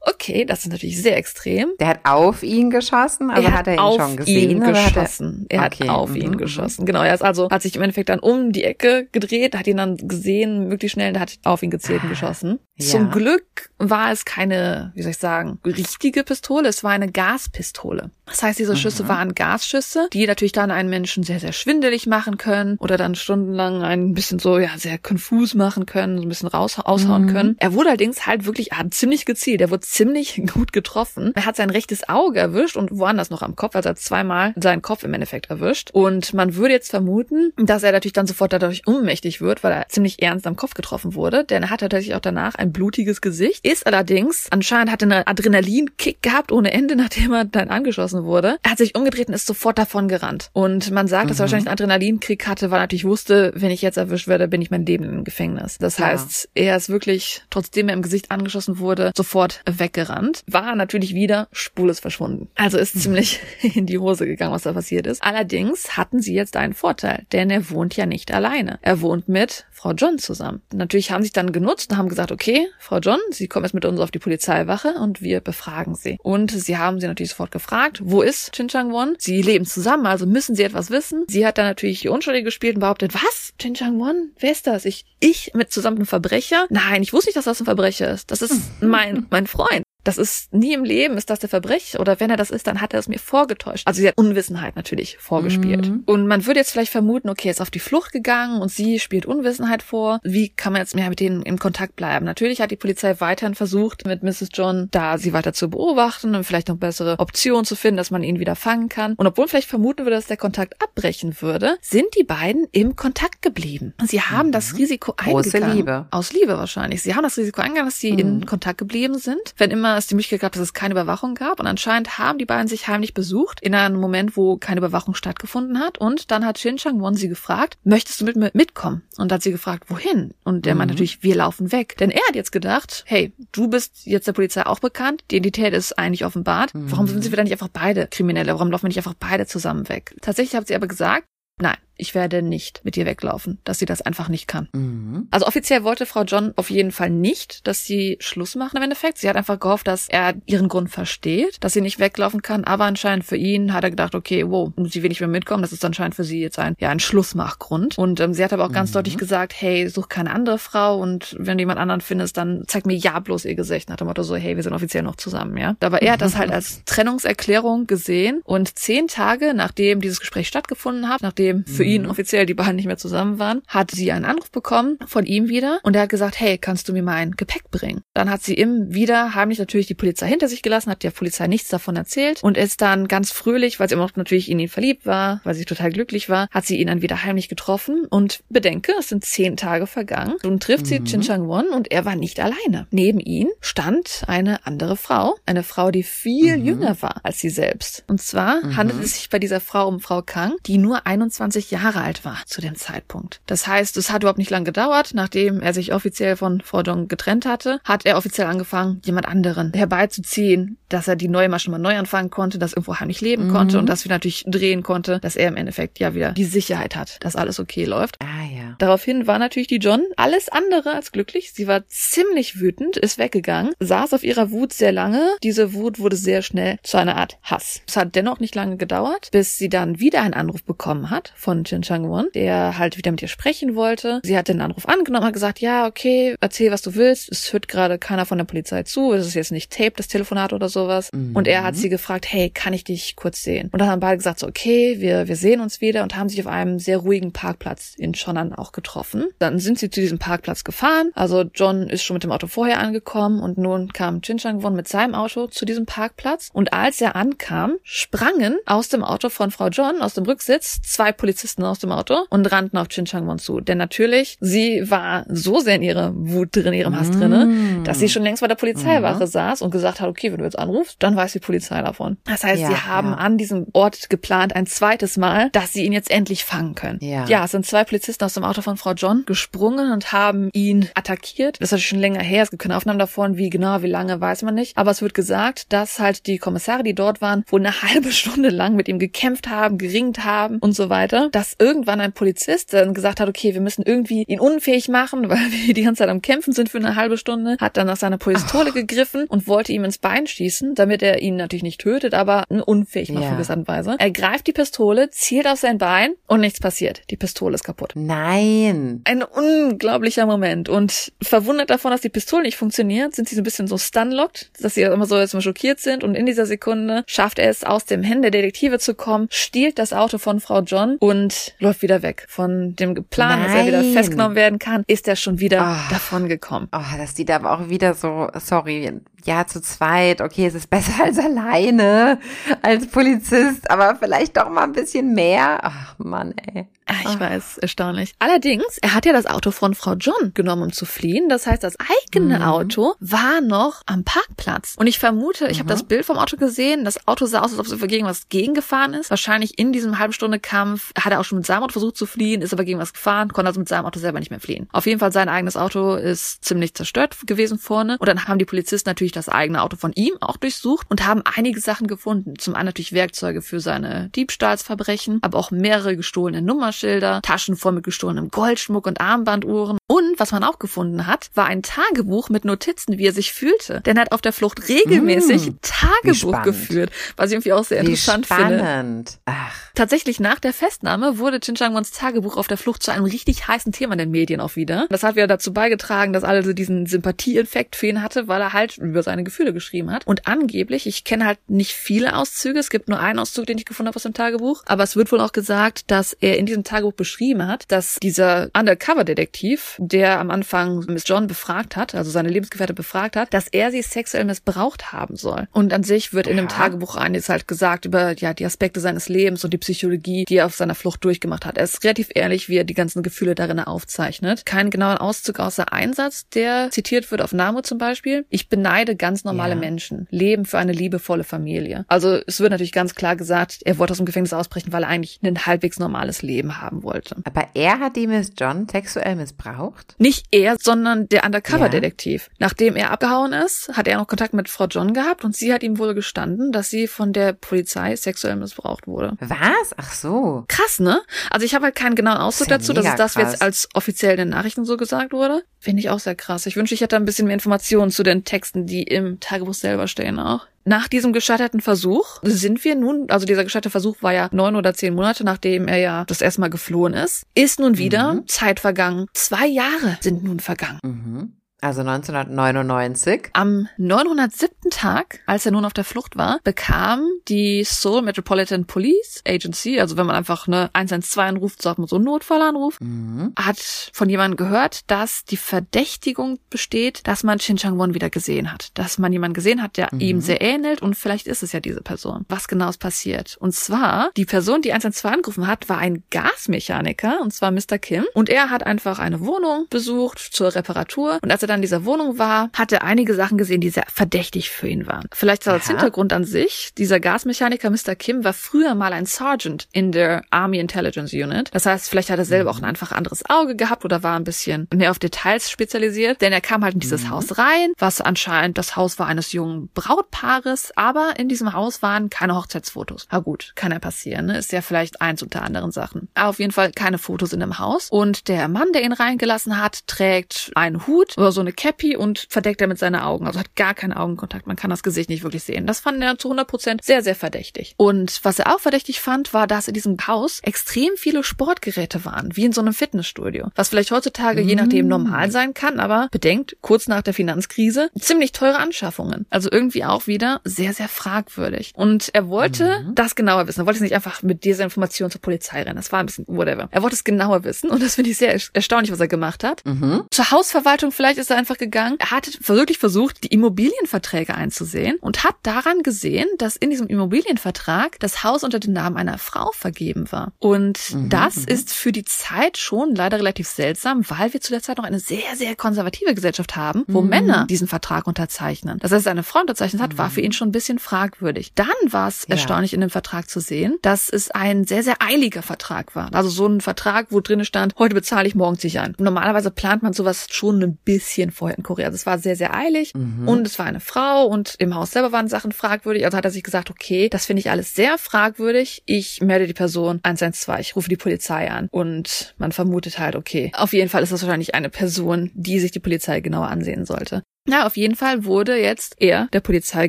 Okay, das ist natürlich sehr extrem. Der hat auf ihn geschossen, also er hat, er ihn schon gesehen? Ihn geschossen. Er, er okay. hat auf mhm. ihn geschossen. Genau, er ist also, hat sich im Endeffekt dann um die Ecke gedreht, hat ihn dann gesehen, möglichst schnell, und hat auf ihn gezielt und geschossen. Ja. Zum Glück war es keine, wie soll ich sagen, richtige Pistole, es war eine Gaspistole. Das heißt, diese Schüsse mhm. waren Gasschüsse, die natürlich dann einen Menschen sehr, sehr schwindelig machen können oder dann stundenlang ein bisschen so, ja, sehr konfus machen können, so ein bisschen raus, aushauen mhm. können. Er wurde allerdings halt wirklich, er hat ziemlich gezielt, er wurde ziemlich gut getroffen. Er hat sein rechtes Auge erwischt und woanders noch am Kopf, also hat zweimal seinen Kopf im Endeffekt erwischt. Und man würde jetzt vermuten, dass er natürlich dann sofort dadurch ohnmächtig wird, weil er ziemlich ernst am Kopf getroffen wurde, denn er hat tatsächlich auch danach ein blutiges Gesicht, ist allerdings, anscheinend hat er einen Adrenalinkick gehabt ohne Ende, nachdem er dann angeschossen wurde. Er hat sich umgedreht und ist sofort davon gerannt. Und man sagt, mhm. dass er mhm. wahrscheinlich einen Adrenalinkick hatte, weil er natürlich wusste, wenn ich jetzt erwischt werde, bin ich mein Leben im Gefängnis. Das heißt, er ist wirklich, trotzdem er im Gesicht angeschossen wurde, sofort weggerannt, war natürlich wieder spurlos verschwunden. Also ist ziemlich in die Hose gegangen, was da passiert ist. Allerdings hatten sie jetzt einen Vorteil, denn er wohnt ja nicht alleine. Er wohnt mit Frau John zusammen. Natürlich haben sich dann genutzt und haben gesagt, okay, Frau John, Sie kommen jetzt mit uns auf die Polizeiwache und wir befragen Sie. Und sie haben sie natürlich sofort gefragt, wo ist Chin Chang Won? Sie leben zusammen, also müssen Sie etwas wissen. Sie hat dann natürlich die Unschuldige gespielt und behauptet, was? Chin Chang Won? Wer ist das? Ich, ich mit zusammen einem Verbrecher? Nein, ich wusste nicht, dass das ein Verbrecher ist. Das ist mein, mein Freund. Das ist nie im Leben, ist das der Verbrecher. Oder wenn er das ist, dann hat er es mir vorgetäuscht. Also sie hat Unwissenheit natürlich vorgespielt. Mhm. Und man würde jetzt vielleicht vermuten, okay, er ist auf die Flucht gegangen und sie spielt Unwissenheit vor. Wie kann man jetzt mehr mit denen in Kontakt bleiben? Natürlich hat die Polizei weiterhin versucht, mit Mrs. John da sie weiter zu beobachten und vielleicht noch bessere Optionen zu finden, dass man ihn wieder fangen kann. Und obwohl vielleicht vermuten würde, dass der Kontakt abbrechen würde, sind die beiden im Kontakt geblieben. Sie haben das Risiko Mhm. Große eingegangen. Liebe. Aus Liebe wahrscheinlich. Sie haben das Risiko eingegangen, dass sie Mhm. in Kontakt geblieben sind. Wenn immer es die Möglichkeit gab, dass es keine Überwachung gab. Und anscheinend haben die beiden sich heimlich besucht in einem Moment, wo keine Überwachung stattgefunden hat. Und dann hat Shin Chang Won sie gefragt, möchtest du mit mir mitkommen? Und hat sie gefragt, wohin? Und der meint natürlich, wir laufen weg. Denn er hat jetzt gedacht, hey, du bist jetzt der Polizei auch bekannt, die Identität ist eigentlich offenbart. Warum sind sie dann nicht einfach beide Kriminelle? Warum laufen wir nicht einfach beide zusammen weg? Tatsächlich hat sie aber gesagt, nein, ich werde nicht mit dir weglaufen, dass sie das einfach nicht kann. Mhm. Also offiziell wollte Frau John auf jeden Fall nicht, dass sie Schluss machen im Endeffekt. Sie hat einfach gehofft, dass er ihren Grund versteht, dass sie nicht weglaufen kann. Aber anscheinend für ihn hat er gedacht, okay, wow, sie will nicht mehr mitkommen. Das ist anscheinend für sie jetzt ein, ja, ein Schlussmachgrund. Und ähm, sie hat aber auch ganz deutlich gesagt, hey, such keine andere Frau und wenn du jemand anderen findest, dann zeig mir ja bloß ihr Gesicht. Nach dem Motto so, hey, wir sind offiziell noch zusammen, ja. Aber er hat das halt als Trennungserklärung gesehen und zehn Tage nachdem dieses Gespräch stattgefunden hat, nachdem für ihn offiziell die beiden nicht mehr zusammen waren, hat sie einen Anruf bekommen von ihm wieder und er hat gesagt, hey, kannst du mir mein Gepäck bringen? Dann hat sie ihm wieder heimlich natürlich die Polizei hinter sich gelassen, hat der Polizei nichts davon erzählt und ist dann ganz fröhlich, weil sie immer noch natürlich in ihn verliebt war, weil sie total glücklich war, hat sie ihn dann wieder heimlich getroffen und bedenke, es sind zehn Tage vergangen. Nun trifft sie Chin Chang Won und er war nicht alleine. Neben ihm stand eine andere Frau, eine Frau, die viel jünger war als sie selbst. Und zwar handelt es sich bei dieser Frau um Frau Kang, die nur 21 Jahre alt war zu dem Zeitpunkt. Das heißt, es hat überhaupt nicht lange gedauert, nachdem er sich offiziell von Frau Dong getrennt hatte, hat er offiziell angefangen, jemand anderen herbeizuziehen, dass er die neue Masche mal neu anfangen konnte, dass irgendwo heimlich leben konnte und das wieder natürlich drehen konnte, dass er im Endeffekt ja wieder die Sicherheit hat, dass alles okay läuft. Ah ja. Daraufhin war natürlich die John alles andere als glücklich. Sie war ziemlich wütend, ist weggegangen, saß auf ihrer Wut sehr lange. Diese Wut wurde sehr schnell zu einer Art Hass. Es hat dennoch nicht lange gedauert, bis sie dann wieder einen Anruf bekommen hat von Chin Chang Won, der halt wieder mit ihr sprechen wollte. Sie hat den Anruf angenommen, hat gesagt, ja, okay, erzähl, was du willst. Es hört gerade keiner von der Polizei zu. Es ist jetzt nicht Tape, das Telefonat oder sowas. Und er hat sie gefragt, hey, kann ich dich kurz sehen? Und dann haben beide gesagt, so, okay, wir, wir sehen uns wieder und haben sich auf einem sehr ruhigen Parkplatz in Chonan auch getroffen. Dann sind sie zu diesem Parkplatz gefahren. Also John ist schon mit dem Auto vorher angekommen und nun kam Chin Chang Won mit seinem Auto zu diesem Parkplatz. Und als er ankam, sprangen aus dem Auto von Frau John, aus dem Rücksitz, zwei Polizisten aus dem Auto und rannten auf Chin Chang Won zu. Denn natürlich, sie war so sehr in ihrer Wut drin, ihrem Hass drinne, dass sie schon längst bei der Polizeiwache saß und gesagt hat, okay, wenn du jetzt anrufst, dann weiß die Polizei davon. Das heißt, Ja, sie haben ja. an diesem Ort geplant ein zweites Mal, dass sie ihn jetzt endlich fangen können. Ja. ja, es sind zwei Polizisten aus dem Auto von Frau John gesprungen und haben ihn attackiert. Das ist natürlich schon länger her. Es gibt keine Aufnahmen davon. Wie genau, wie lange, weiß man nicht. Aber es wird gesagt, dass halt die Kommissare, die dort waren, wohl eine halbe Stunde lang mit ihm gekämpft haben, geringt haben und so weiter. Dass irgendwann ein Polizist dann gesagt hat, okay, wir müssen irgendwie ihn unfähig machen, weil wir die ganze Zeit am Kämpfen sind für eine halbe Stunde, hat dann nach seiner Pistole gegriffen und wollte ihm ins Bein schießen, damit er ihn natürlich nicht tötet, aber unfähig macht Ja. und Weise. Er greift die Pistole, zielt auf sein Bein und nichts passiert. Die Pistole ist kaputt. Nein. Ein unglaublicher Moment. Und verwundert davon, dass die Pistole nicht funktioniert, sind sie so ein bisschen so stunlocked, dass sie immer so jetzt mal schockiert sind. Und in dieser Sekunde schafft er es, aus dem Händen der Detektive zu kommen, stiehlt das Auto von Frau John und läuft wieder weg. Von dem Plan, dass er wieder festgenommen werden kann, ist er schon wieder Ah. davon gekommen. Oh, das sieht aber auch wieder so, sorry, ja, zu zweit, okay, es ist besser als alleine, als Polizist, aber vielleicht doch mal ein bisschen mehr. Ach, Mann, ey. Ah, Ich weiß, erstaunlich. Allerdings, er hat ja das Auto von Frau John genommen, um zu fliehen. Das heißt, das eigene Auto war noch am Parkplatz. Und ich vermute, ich habe das Bild vom Auto gesehen. Das Auto sah aus, als ob es gegen was gegengefahren ist. Wahrscheinlich in diesem halben Stunde Kampf hat er auch schon mit seinem Auto versucht zu fliehen, ist aber gegen was gefahren, konnte also mit seinem Auto selber nicht mehr fliehen. Auf jeden Fall sein eigenes Auto ist ziemlich zerstört gewesen vorne. Und dann haben die Polizisten natürlich das eigene Auto von ihm auch durchsucht und haben einige Sachen gefunden. Zum einen natürlich Werkzeuge für seine Diebstahlsverbrechen, aber auch mehrere gestohlene Nummerschilder, Taschen voll mit gestohlenem Goldschmuck und Armbanduhren Und was man auch gefunden hat, war ein Tagebuch mit Notizen, wie er sich fühlte. Denn er hat auf der Flucht regelmäßig Mm, Tagebuch geführt, was ich irgendwie auch sehr Wie interessant finde. spannend. Ach, Tatsächlich nach der Festnahme wurde Chin Chang-wons Tagebuch auf der Flucht zu einem richtig heißen Thema in den Medien auch wieder. Das hat wieder dazu beigetragen, dass alle so diesen Sympathieeffekt für ihn hatte, weil er halt über seine Gefühle geschrieben hat. Und angeblich, ich kenne halt nicht viele Auszüge, es gibt nur einen Auszug, den ich gefunden habe aus dem Tagebuch, aber es wird wohl auch gesagt, dass er in diesem Tagebuch beschrieben hat, dass dieser Undercover-Detektiv, der am Anfang Miss John befragt hat, also seine Lebensgefährte befragt hat, dass er sie sexuell missbraucht haben soll. Und an sich wird in dem Ja. Tagebuch eines halt gesagt über ja die Aspekte seines Lebens und die Psychologie, die er auf seiner Flucht durchgemacht hat. Er ist relativ ehrlich, wie er die ganzen Gefühle darin aufzeichnet. Keinen genauen Auszug außer Einsatz, der zitiert wird auf Namu zum Beispiel. Ich beneide ganz normale Ja. Menschen, leben für eine liebevolle Familie. Also es wird natürlich ganz klar gesagt, er wollte aus dem Gefängnis ausbrechen, weil er eigentlich ein halbwegs normales Leben haben wollte. aber er hat die Miss John sexuell missbraucht? Nicht er, sondern der Undercover-Detektiv. Nachdem er abgehauen ist, hat er noch Kontakt mit Frau John gehabt und sie hat ihm wohl gestanden, dass sie von der Polizei sexuell missbraucht wurde. Was? Ach so. Krass, ne? Also ich habe halt keinen genauen Ausdruck Ist ja dazu, das ist das, krass. jetzt als offiziell in den Nachrichten so gesagt wurde. Finde ich auch sehr krass. Ich wünsche, ich hätte ein bisschen mehr Informationen zu den Texten, die im Tagebuch selber stehen auch. Nach diesem gescheiterten Versuch sind wir nun, also dieser gescheiterte Versuch war ja neun oder zehn Monate, nachdem er ja das erste Mal geflohen ist, ist nun wieder Mhm. Zeit vergangen. Zwei Jahre sind nun vergangen. Mhm. Also 1999. Am 907. Tag, als er nun auf der Flucht war, bekam die Seoul Metropolitan Police Agency, also wenn man einfach eine 112 anruft, sagt man so einen Notfallanruf, Mhm. hat von jemandem gehört, dass die Verdächtigung besteht, dass man Shin Chang-won wieder gesehen hat. Dass man jemanden gesehen hat, der Mhm. ihm sehr ähnelt und vielleicht ist es ja diese Person. Was genau ist passiert? Und zwar, die Person, die 112 angerufen hat, war ein Gasmechaniker, und zwar Mr. Kim. Und er hat einfach eine Wohnung besucht zur Reparatur. Und als er dann in dieser Wohnung war, hat er einige Sachen gesehen, die sehr verdächtig für ihn waren. Vielleicht als. Hintergrund an sich, dieser Gasmechaniker Mr. Kim war früher mal ein Sergeant in der Army Intelligence Unit. Das heißt, vielleicht hat er selber auch ein einfach anderes Auge gehabt oder war ein bisschen mehr auf Details spezialisiert. Denn er kam halt in dieses Haus rein, was anscheinend das Haus war eines jungen Brautpaares, aber in diesem Haus waren keine Hochzeitsfotos. Na gut, kann ja passieren, ne? Ist ja vielleicht eins unter anderen Sachen. Aber auf jeden Fall keine Fotos in dem Haus. Und der Mann, der ihn reingelassen hat, trägt einen Hut oder so eine Cappy und verdeckt damit seine Augen. Also hat gar keinen Augenkontakt. Man kann das Gesicht nicht wirklich sehen. Das fand er zu 100 Prozent sehr, sehr verdächtig. Und was er auch verdächtig fand, war, dass in diesem Haus extrem viele Sportgeräte waren, wie in so einem Fitnessstudio. Was vielleicht heutzutage je nachdem normal sein kann, aber bedenkt, kurz nach der Finanzkrise, ziemlich teure Anschaffungen. Also irgendwie auch wieder sehr, sehr fragwürdig. Und er wollte das genauer wissen. Er wollte es nicht einfach mit dieser Information zur Polizei rennen. Das war ein bisschen whatever. Er wollte es genauer wissen und das finde ich sehr erst- erstaunlich, was er gemacht hat. Mhm. Zur Hausverwaltung vielleicht ist er einfach gegangen. Er hat wirklich versucht, die Immobilienverträge einzusehen und hat daran gesehen, dass in diesem Immobilienvertrag das Haus unter dem Namen einer Frau vergeben war. Und das ist für die Zeit schon leider relativ seltsam, weil wir zu der Zeit noch eine sehr, sehr konservative Gesellschaft haben, wo Männer diesen Vertrag unterzeichnen. Das heißt, eine Frau unterzeichnet hat, war für ihn schon ein bisschen fragwürdig. Dann war es Ja. erstaunlich in dem Vertrag zu sehen, dass es ein sehr, sehr eiliger Vertrag war. Also so ein Vertrag, wo drin stand, heute bezahle ich, morgen ziehe ich ein. Normalerweise plant man sowas schon ein bisschen vorher in Korea. Also es war sehr, sehr eilig und es war eine Frau und im Haus selber waren Sachen fragwürdig. Also hat er sich gesagt, okay, das finde ich alles sehr fragwürdig. Ich melde die Person 112, ich rufe die Polizei an und man vermutet halt, okay, auf jeden Fall ist das wahrscheinlich eine Person, die sich die Polizei genauer ansehen sollte. Na, auf jeden Fall wurde jetzt er der Polizei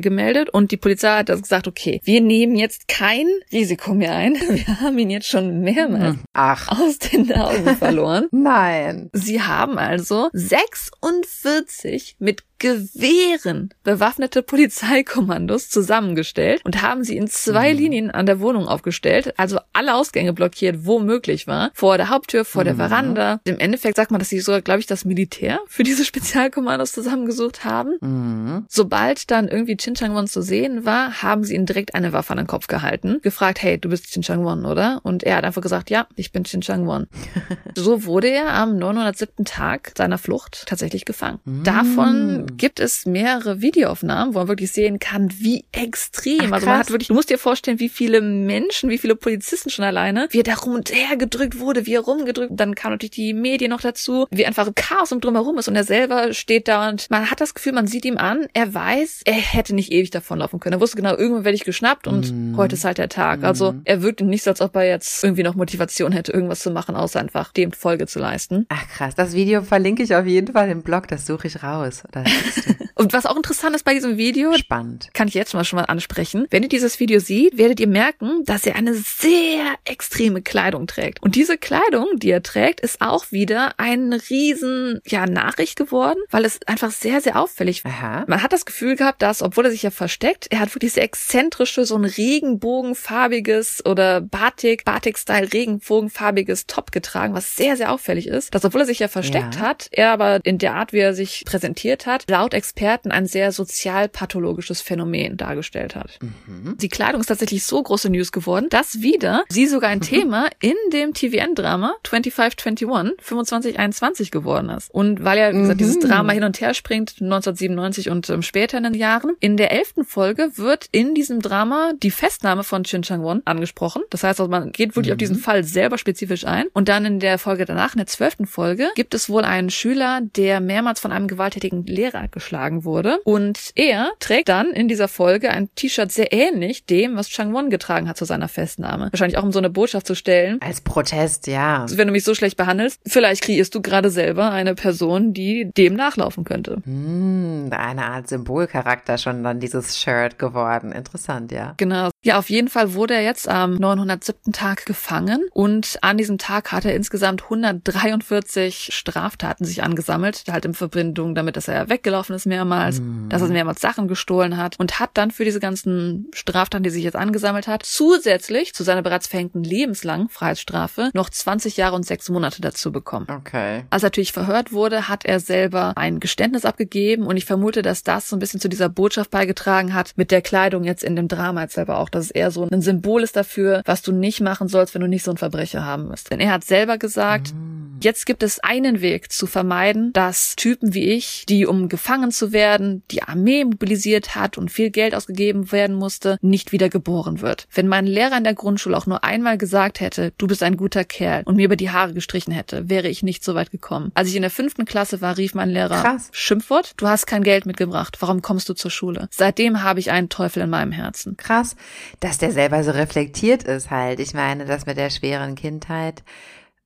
gemeldet und die Polizei hat das gesagt, okay, wir nehmen jetzt kein Risiko mehr ein. Wir haben ihn jetzt schon mehrmals Ach, aus den Augen verloren. nein. Sie haben also 46 mit Gewehren bewaffnete Polizeikommandos zusammengestellt und haben sie in zwei Linien an der Wohnung aufgestellt, also alle Ausgänge blockiert, wo möglich war. Vor der Haupttür, vor der Veranda. Im Endeffekt sagt man, dass sie sogar, glaube ich, das Militär für diese Spezialkommandos zusammengesucht haben. Mhm. Sobald dann irgendwie Chin Chang-won zu sehen war, haben sie ihm direkt eine Waffe an den Kopf gehalten, gefragt, hey, du bist Chin Chang-won, oder? Und er hat einfach gesagt, ja, ich bin Chin Chang-won. so wurde er am 907. Tag seiner Flucht tatsächlich gefangen. Davon mhm. gibt es mehrere Videoaufnahmen, wo man wirklich sehen kann, wie extrem. Ach, also man hat wirklich, du musst dir vorstellen, wie viele Menschen, wie viele Polizisten schon alleine, wie er da rum und her gedrückt wurde, wie er rumgedrückt, dann kam natürlich die Medien noch dazu, wie einfach Chaos um drumherum ist und er selber steht da und man hat das Gefühl, man sieht ihm an, er weiß, er hätte nicht ewig davonlaufen können. Er wusste genau, irgendwann werde ich geschnappt und mm. heute ist halt der Tag. Also mhm. er wirkt nicht so, als ob er jetzt irgendwie noch Motivation hätte, irgendwas zu machen, außer einfach dem Folge zu leisten. Ach krass, das Video verlinke ich auf jeden Fall im Blog, das suche ich raus. und was auch interessant ist bei diesem Video, spannend, kann ich jetzt mal schon mal ansprechen. Wenn ihr dieses Video seht, werdet ihr merken, dass er eine sehr extreme Kleidung trägt. Und diese Kleidung, die er trägt, ist auch wieder eine riesen, ja, Nachricht geworden, weil es einfach sehr, sehr auffällig war. Man hat das Gefühl gehabt, dass, obwohl er sich ja versteckt, er hat wirklich sehr exzentrische, so ein regenbogenfarbiges oder Batik, Batik-Style regenbogenfarbiges Top getragen, was sehr, sehr auffällig ist. Dass, obwohl er sich ja versteckt ja. hat, er aber in der Art, wie er sich präsentiert hat, laut Experten ein sehr sozialpathologisches Phänomen dargestellt hat. Mhm. Die Kleidung ist tatsächlich so große News geworden, dass wieder sie sogar ein Thema in dem TVN-Drama 2521 2521 geworden ist. Und weil ja, wie gesagt, mhm. dieses Drama hin und her springt, 1997 und ähm, später in den Jahren, in der elften Folge wird in diesem Drama die Festnahme von Chin Chang Won angesprochen. Das heißt, also man geht wirklich mhm. auf diesen Fall selber spezifisch ein. Und dann in der Folge danach, in der zwölften Folge, gibt es wohl einen Schüler, der mehrmals von einem gewalttätigen Lehrer geschlagen wurde. Und er trägt dann in dieser Folge ein T-Shirt sehr ähnlich dem, was Chang Won getragen hat zu seiner Festnahme. Wahrscheinlich auch um so eine Botschaft zu stellen. Als Protest, ja. Wenn du mich so schlecht behandelst, vielleicht kreierst du gerade selber eine Person, die dem nachlaufen könnte. Hm, eine Art Symbolcharakter schon dann dieses Shirt geworden. Interessant, ja. Genau. Ja, auf jeden Fall wurde er jetzt am 907. Tag gefangen und an diesem Tag hat er insgesamt 143 Straftaten sich angesammelt, halt in Verbindung damit, dass er weggelaufen ist mehrmals, mm. dass er mehrmals Sachen gestohlen hat und hat dann für diese ganzen Straftaten, die sich jetzt angesammelt hat, zusätzlich zu seiner bereits verhängten lebenslangen Freiheitsstrafe noch 20 Jahre und sechs Monate dazu bekommen. Okay. Als er natürlich verhört wurde, hat er selber ein Geständnis abgegeben und ich vermute, dass das so ein bisschen zu dieser Botschaft beigetragen hat mit der Kleidung jetzt in dem Drama jetzt selber auch dass es eher so ein Symbol ist dafür, was du nicht machen sollst, wenn du nicht so ein Verbrecher haben wirst. Denn er hat selber gesagt, mm. jetzt gibt es einen Weg zu vermeiden, dass Typen wie ich, die um gefangen zu werden, die Armee mobilisiert hat und viel Geld ausgegeben werden musste, nicht wieder geboren wird. Wenn mein Lehrer in der Grundschule auch nur einmal gesagt hätte, du bist ein guter Kerl und mir über die Haare gestrichen hätte, wäre ich nicht so weit gekommen. Als ich in der fünften Klasse war, rief mein Lehrer, Krass. Schimpfwort, du hast kein Geld mitgebracht, warum kommst du zur Schule? Seitdem habe ich einen Teufel in meinem Herzen. Krass dass der selber so reflektiert ist halt. Ich meine, das mit der schweren Kindheit,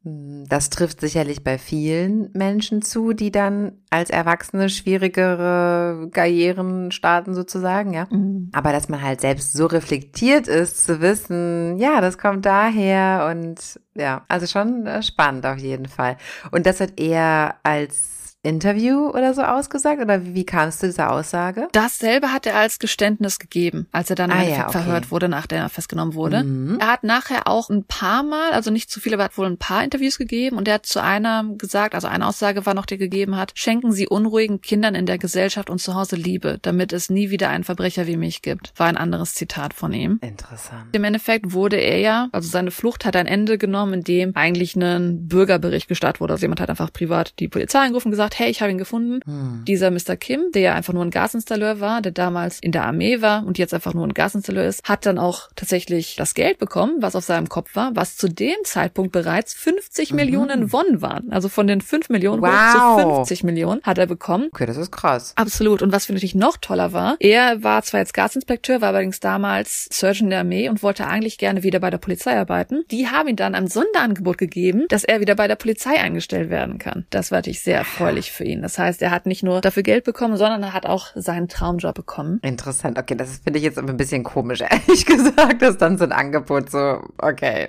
hm, das trifft sicherlich bei vielen Menschen zu, die dann als Erwachsene schwierigere Karrieren starten sozusagen, ja. Mhm. Aber dass man halt selbst so reflektiert ist, zu wissen, ja, das kommt daher und ja, also schon äh, spannend auf jeden Fall. Und das hat er als Interview oder so ausgesagt? Oder wie kamst du dieser Aussage? Dasselbe hat er als Geständnis gegeben, als er dann ah, ja, okay. verhört wurde, nachdem er festgenommen wurde. Mhm. Er hat nachher auch ein paar Mal, also nicht zu viele, aber hat wohl ein paar Interviews gegeben und er hat zu einer gesagt, also eine Aussage war noch, die er gegeben hat, schenken Sie unruhigen Kindern in der Gesellschaft und zu Hause Liebe, damit es nie wieder einen Verbrecher wie mich gibt. War ein anderes Zitat von ihm. Interessant. Im Endeffekt wurde er ja, also seine Flucht hat ein Ende genommen, in dem eigentlich ein Bürgerbericht gestartet wurde. Also jemand hat einfach privat die Polizei angerufen und gesagt, hey, ich habe ihn gefunden. Hm. Dieser Mr. Kim, der ja einfach nur ein Gasinstalleur war, der damals in der Armee war und jetzt einfach nur ein Gasinstalleur ist, hat dann auch tatsächlich das Geld bekommen, was auf seinem Kopf war, was zu dem Zeitpunkt bereits 50 mhm. Millionen Won waren. Also von den 5 Millionen wow. zu 50 Millionen hat er bekommen. Okay, das ist krass. Absolut. Und was für natürlich noch toller war, er war zwar jetzt Gasinspekteur, war allerdings damals Surgeon der Armee und wollte eigentlich gerne wieder bei der Polizei arbeiten. Die haben ihm dann ein Sonderangebot gegeben, dass er wieder bei der Polizei eingestellt werden kann. Das war natürlich sehr erfreulich für ihn. Das heißt, er hat nicht nur dafür Geld bekommen, sondern er hat auch seinen Traumjob bekommen. Interessant. Okay, das finde ich jetzt ein bisschen komisch, ehrlich gesagt, dass dann so ein Angebot so, okay.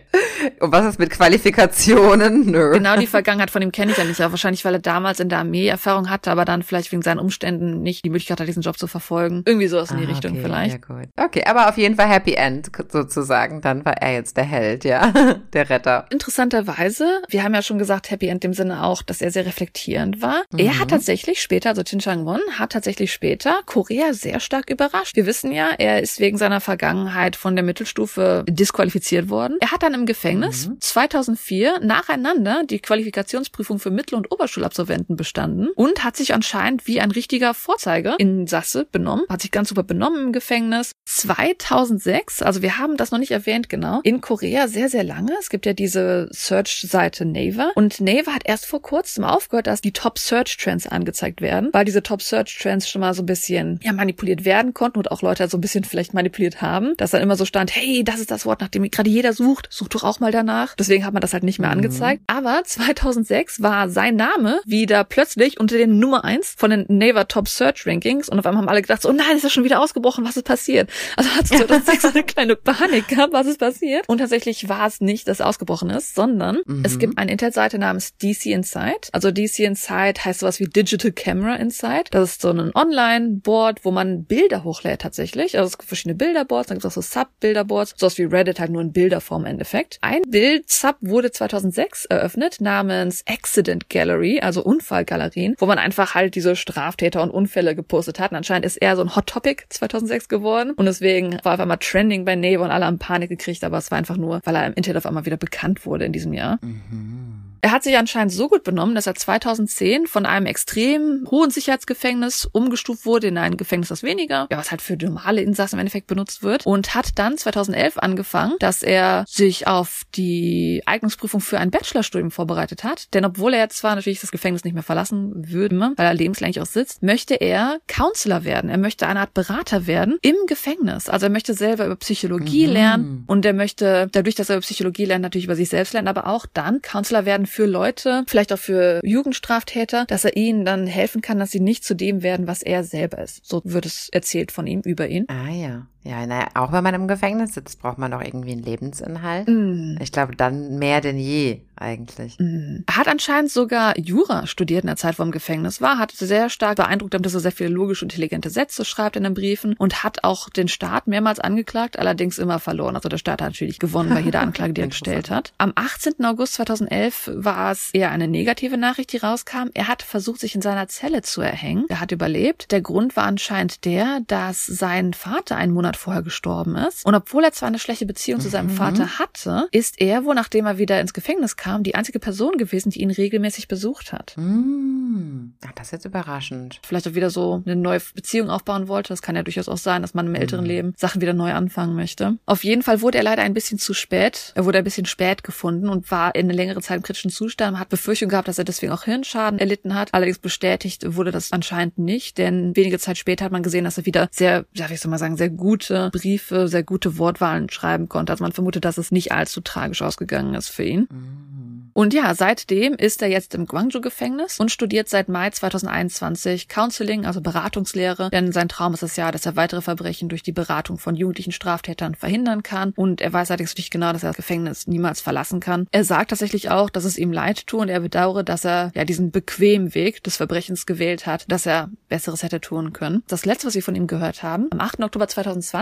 Und was ist mit Qualifikationen? Nö. Genau, die Vergangenheit von ihm kenne ich ja nicht. Auch wahrscheinlich, weil er damals in der Armee Erfahrung hatte, aber dann vielleicht wegen seinen Umständen nicht die Möglichkeit hat, diesen Job zu verfolgen. Irgendwie sowas in die ah, Richtung okay, vielleicht. Ja, gut. Okay, aber auf jeden Fall Happy End sozusagen. Dann war er jetzt der Held, ja. der Retter. Interessanterweise, wir haben ja schon gesagt, Happy End im Sinne auch, dass er sehr reflektierend war. Mhm. Er hat tatsächlich später, also Chin Chang-won, hat tatsächlich später Korea sehr stark überrascht. Wir wissen ja, er ist wegen seiner Vergangenheit von der Mittelstufe disqualifiziert worden. Er hat dann im Gefängnis mhm. 2004 nacheinander die Qualifikationsprüfung für Mittel- und Oberschulabsolventen bestanden und hat sich anscheinend wie ein richtiger Vorzeiger in Sasse benommen, hat sich ganz super benommen im Gefängnis. 2006, also wir haben das noch nicht erwähnt genau, in Korea sehr, sehr lange. Es gibt ja diese Search-Seite Naver und Naver hat erst vor kurzem aufgehört, dass die Top Search Trends angezeigt werden, weil diese Top Search Trends schon mal so ein bisschen ja, manipuliert werden konnten und auch Leute so ein bisschen vielleicht manipuliert haben, dass dann immer so stand, hey, das ist das Wort, nach dem gerade jeder sucht, such doch auch mal danach. Deswegen hat man das halt nicht mehr mhm. angezeigt. Aber 2006 war sein Name wieder plötzlich unter den Nummer eins von den Naver Top Search Rankings und auf einmal haben alle gedacht, so, oh nein, ist das schon wieder ausgebrochen, was ist passiert? Also hat es 2006 eine kleine Panik gehabt, was ist passiert? Und tatsächlich war es nicht, dass ausgebrochen ist, sondern mhm. es gibt eine Internetseite namens DC Insight. Also DC Insight heißt sowas wie Digital Camera Insight. Das ist so ein Online-Board, wo man Bilder hochlädt tatsächlich. Also es gibt verschiedene Bilderboards, dann gibt es auch so Sub-Bilderboards, sowas wie Reddit halt nur in Bilderform im Endeffekt. Ein Bild-Sub wurde 2006 eröffnet namens Accident Gallery, also Unfallgalerien, wo man einfach halt diese Straftäter und Unfälle gepostet hat. Und anscheinend ist eher so ein Hot Topic 2006 geworden und deswegen war auf einmal Trending bei Neighbor und alle haben Panik gekriegt, aber es war einfach nur, weil er im Internet auf einmal wieder bekannt wurde in diesem Jahr. Mhm. Er hat sich anscheinend so gut benommen, dass er 2010 von einem extrem hohen Sicherheitsgefängnis umgestuft wurde in ein Gefängnis, das weniger, ja, was halt für normale Insassen im Endeffekt benutzt wird und hat dann 2011 angefangen, dass er sich auf die Eignungsprüfung für ein Bachelorstudium vorbereitet hat. Denn obwohl er jetzt zwar natürlich das Gefängnis nicht mehr verlassen würde, weil er lebenslänglich auch sitzt, möchte er Counselor werden. Er möchte eine Art Berater werden im Gefängnis. Also er möchte selber über Psychologie mhm. lernen und er möchte dadurch, dass er über Psychologie lernt, natürlich über sich selbst lernen, aber auch dann Counselor werden für Leute, vielleicht auch für Jugendstraftäter, dass er ihnen dann helfen kann, dass sie nicht zu dem werden, was er selber ist. So wird es erzählt von ihm über ihn. Ah ja. Ja, naja, auch wenn man im Gefängnis sitzt, braucht man doch irgendwie einen Lebensinhalt. Mm. Ich glaube, dann mehr denn je eigentlich. Mm. Hat anscheinend sogar Jura studiert in der Zeit, wo er im Gefängnis war, hat sehr stark beeindruckt, dass er sehr viele logische und intelligente Sätze schreibt in den Briefen und hat auch den Staat mehrmals angeklagt, allerdings immer verloren. Also der Staat hat natürlich gewonnen bei jeder Anklage, die er gestellt hat. Am 18. August 2011 war es eher eine negative Nachricht, die rauskam. Er hat versucht, sich in seiner Zelle zu erhängen. Er hat überlebt. Der Grund war anscheinend der, dass sein Vater einen Monat vorher gestorben ist. Und obwohl er zwar eine schlechte Beziehung zu seinem mhm. Vater hatte, ist er, wo nachdem er wieder ins Gefängnis kam, die einzige Person gewesen, die ihn regelmäßig besucht hat. Mhm. Ach, das ist jetzt überraschend. Vielleicht auch wieder so eine neue Beziehung aufbauen wollte. Das kann ja durchaus auch sein, dass man im älteren mhm. Leben Sachen wieder neu anfangen möchte. Auf jeden Fall wurde er leider ein bisschen zu spät. Er wurde ein bisschen spät gefunden und war in eine längere Zeit im kritischen Zustand. hat Befürchtung gehabt, dass er deswegen auch Hirnschaden erlitten hat. Allerdings bestätigt wurde das anscheinend nicht, denn wenige Zeit später hat man gesehen, dass er wieder sehr, ja, wie soll man sagen, sehr gute Briefe, sehr gute Wortwahlen schreiben konnte. Also man vermutet, dass es nicht allzu tragisch ausgegangen ist für ihn. Mhm. Und ja, seitdem ist er jetzt im Guangzhou-Gefängnis und studiert seit Mai 2021 Counseling, also Beratungslehre. Denn sein Traum ist es ja, dass er weitere Verbrechen durch die Beratung von jugendlichen Straftätern verhindern kann. Und er weiß allerdings nicht genau, dass er das Gefängnis niemals verlassen kann. Er sagt tatsächlich auch, dass es ihm leid tut und er bedauere, dass er ja diesen bequemen Weg des Verbrechens gewählt hat, dass er Besseres hätte tun können. Das letzte, was wir von ihm gehört haben, am 8. Oktober 2020,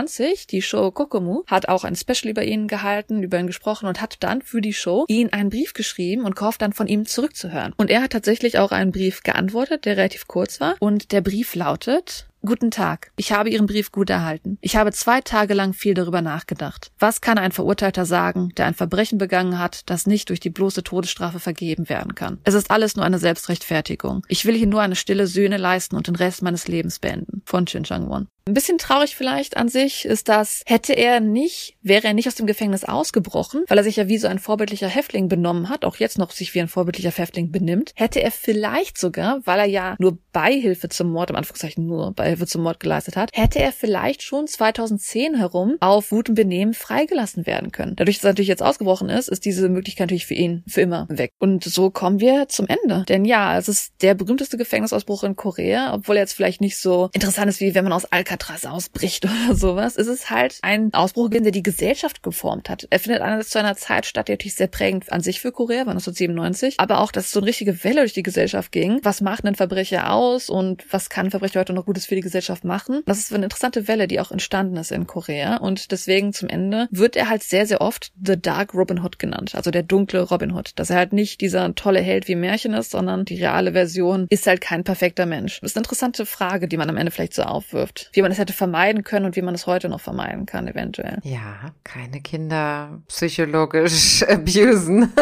die Show Kokomu hat auch ein Special über ihn gehalten, über ihn gesprochen und hat dann für die Show ihn einen Brief geschrieben, und gehofft dann von ihm zurückzuhören. Und er hat tatsächlich auch einen Brief geantwortet, der relativ kurz war. Und der Brief lautet, Guten Tag. Ich habe Ihren Brief gut erhalten. Ich habe zwei Tage lang viel darüber nachgedacht. Was kann ein Verurteilter sagen, der ein Verbrechen begangen hat, das nicht durch die bloße Todesstrafe vergeben werden kann? Es ist alles nur eine Selbstrechtfertigung. Ich will hier nur eine stille Sühne leisten und den Rest meines Lebens beenden. Von Chin Chang-won. Ein bisschen traurig vielleicht an sich ist das, hätte er nicht, wäre er nicht aus dem Gefängnis ausgebrochen, weil er sich ja wie so ein vorbildlicher Häftling benommen hat, auch jetzt noch sich wie ein vorbildlicher Häftling benimmt, hätte er vielleicht sogar, weil er ja nur Beihilfe zum Mord, im Anführungszeichen nur Beihilfe zum Mord geleistet hat, hätte er vielleicht schon 2010 herum auf gutem Benehmen freigelassen werden können. Dadurch, dass er natürlich jetzt ausgebrochen ist, ist diese Möglichkeit natürlich für ihn für immer weg. Und so kommen wir zum Ende. Denn ja, es ist der berühmteste Gefängnisausbruch in Korea, obwohl er jetzt vielleicht nicht so interessant ist, wie wenn man aus Al Alcatraz ausbricht oder sowas, ist es halt ein Ausbruch der die Gesellschaft geformt hat. Er findet einerseits zu einer Zeit statt, die natürlich sehr prägend an sich für Korea war, 1997, aber auch, dass so eine richtige Welle durch die Gesellschaft ging. Was macht ein Verbrecher aus und was kann Verbrecher heute noch Gutes für die Gesellschaft machen? Das ist eine interessante Welle, die auch entstanden ist in Korea und deswegen zum Ende wird er halt sehr, sehr oft The Dark Robin Hood genannt, also der dunkle Robin Hood, dass er halt nicht dieser tolle Held wie Märchen ist, sondern die reale Version ist halt kein perfekter Mensch. Das ist eine interessante Frage, die man am Ende vielleicht so aufwirft, wie man es hätte vermeiden können und wie man es heute noch vermeiden kann, eventuell. Ja, keine Kinder psychologisch abusen.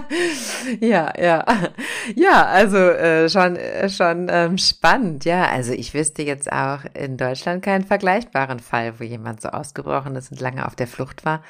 ja, ja. Ja, also äh, schon, äh, schon ähm, spannend. Ja, also ich wüsste jetzt auch in Deutschland keinen vergleichbaren Fall, wo jemand so ausgebrochen ist und lange auf der Flucht war.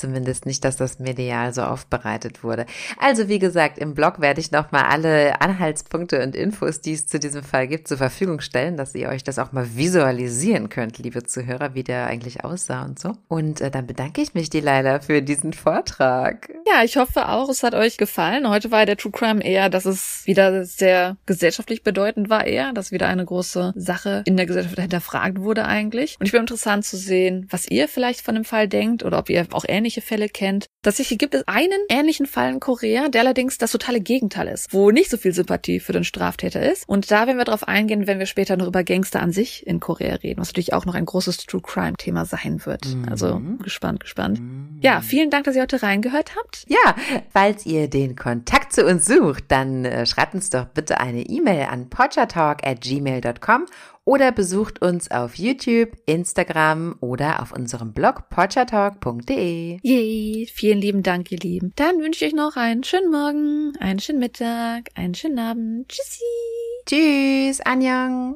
Zumindest nicht, dass das medial so aufbereitet wurde. Also wie gesagt, im Blog werde ich nochmal alle Anhaltspunkte und Infos, die es zu diesem Fall gibt, zur Verfügung stellen, dass ihr euch das auch mal visualisieren könnt, liebe Zuhörer, wie der eigentlich aussah und so. Und äh, dann bedanke ich mich, die für diesen Vortrag. Ja, ich hoffe auch, es hat euch gefallen. Heute war der True Crime eher, dass es wieder sehr gesellschaftlich bedeutend war eher, dass wieder eine große Sache in der Gesellschaft hinterfragt wurde eigentlich. Und ich bin interessant zu sehen, was ihr vielleicht von dem Fall denkt oder ob ihr auch ähnlich ähnliche Fälle kennt. Tatsächlich gibt es einen ähnlichen Fall in Korea, der allerdings das totale Gegenteil ist, wo nicht so viel Sympathie für den Straftäter ist. Und da werden wir darauf eingehen, wenn wir später noch über Gangster an sich in Korea reden, was natürlich auch noch ein großes True Crime Thema sein wird. Mhm. Also gespannt, gespannt. Mhm. Ja, vielen Dank, dass ihr heute reingehört habt. Ja, falls ihr den Kontakt zu uns sucht, dann äh, schreibt uns doch bitte eine E-Mail an podchatalk at gmail.com oder besucht uns auf YouTube, Instagram oder auf unserem Blog porchatalk.de. Yay, vielen lieben Dank, ihr Lieben. Dann wünsche ich euch noch einen schönen Morgen, einen schönen Mittag, einen schönen Abend. Tschüssi. Tschüss, Anjang.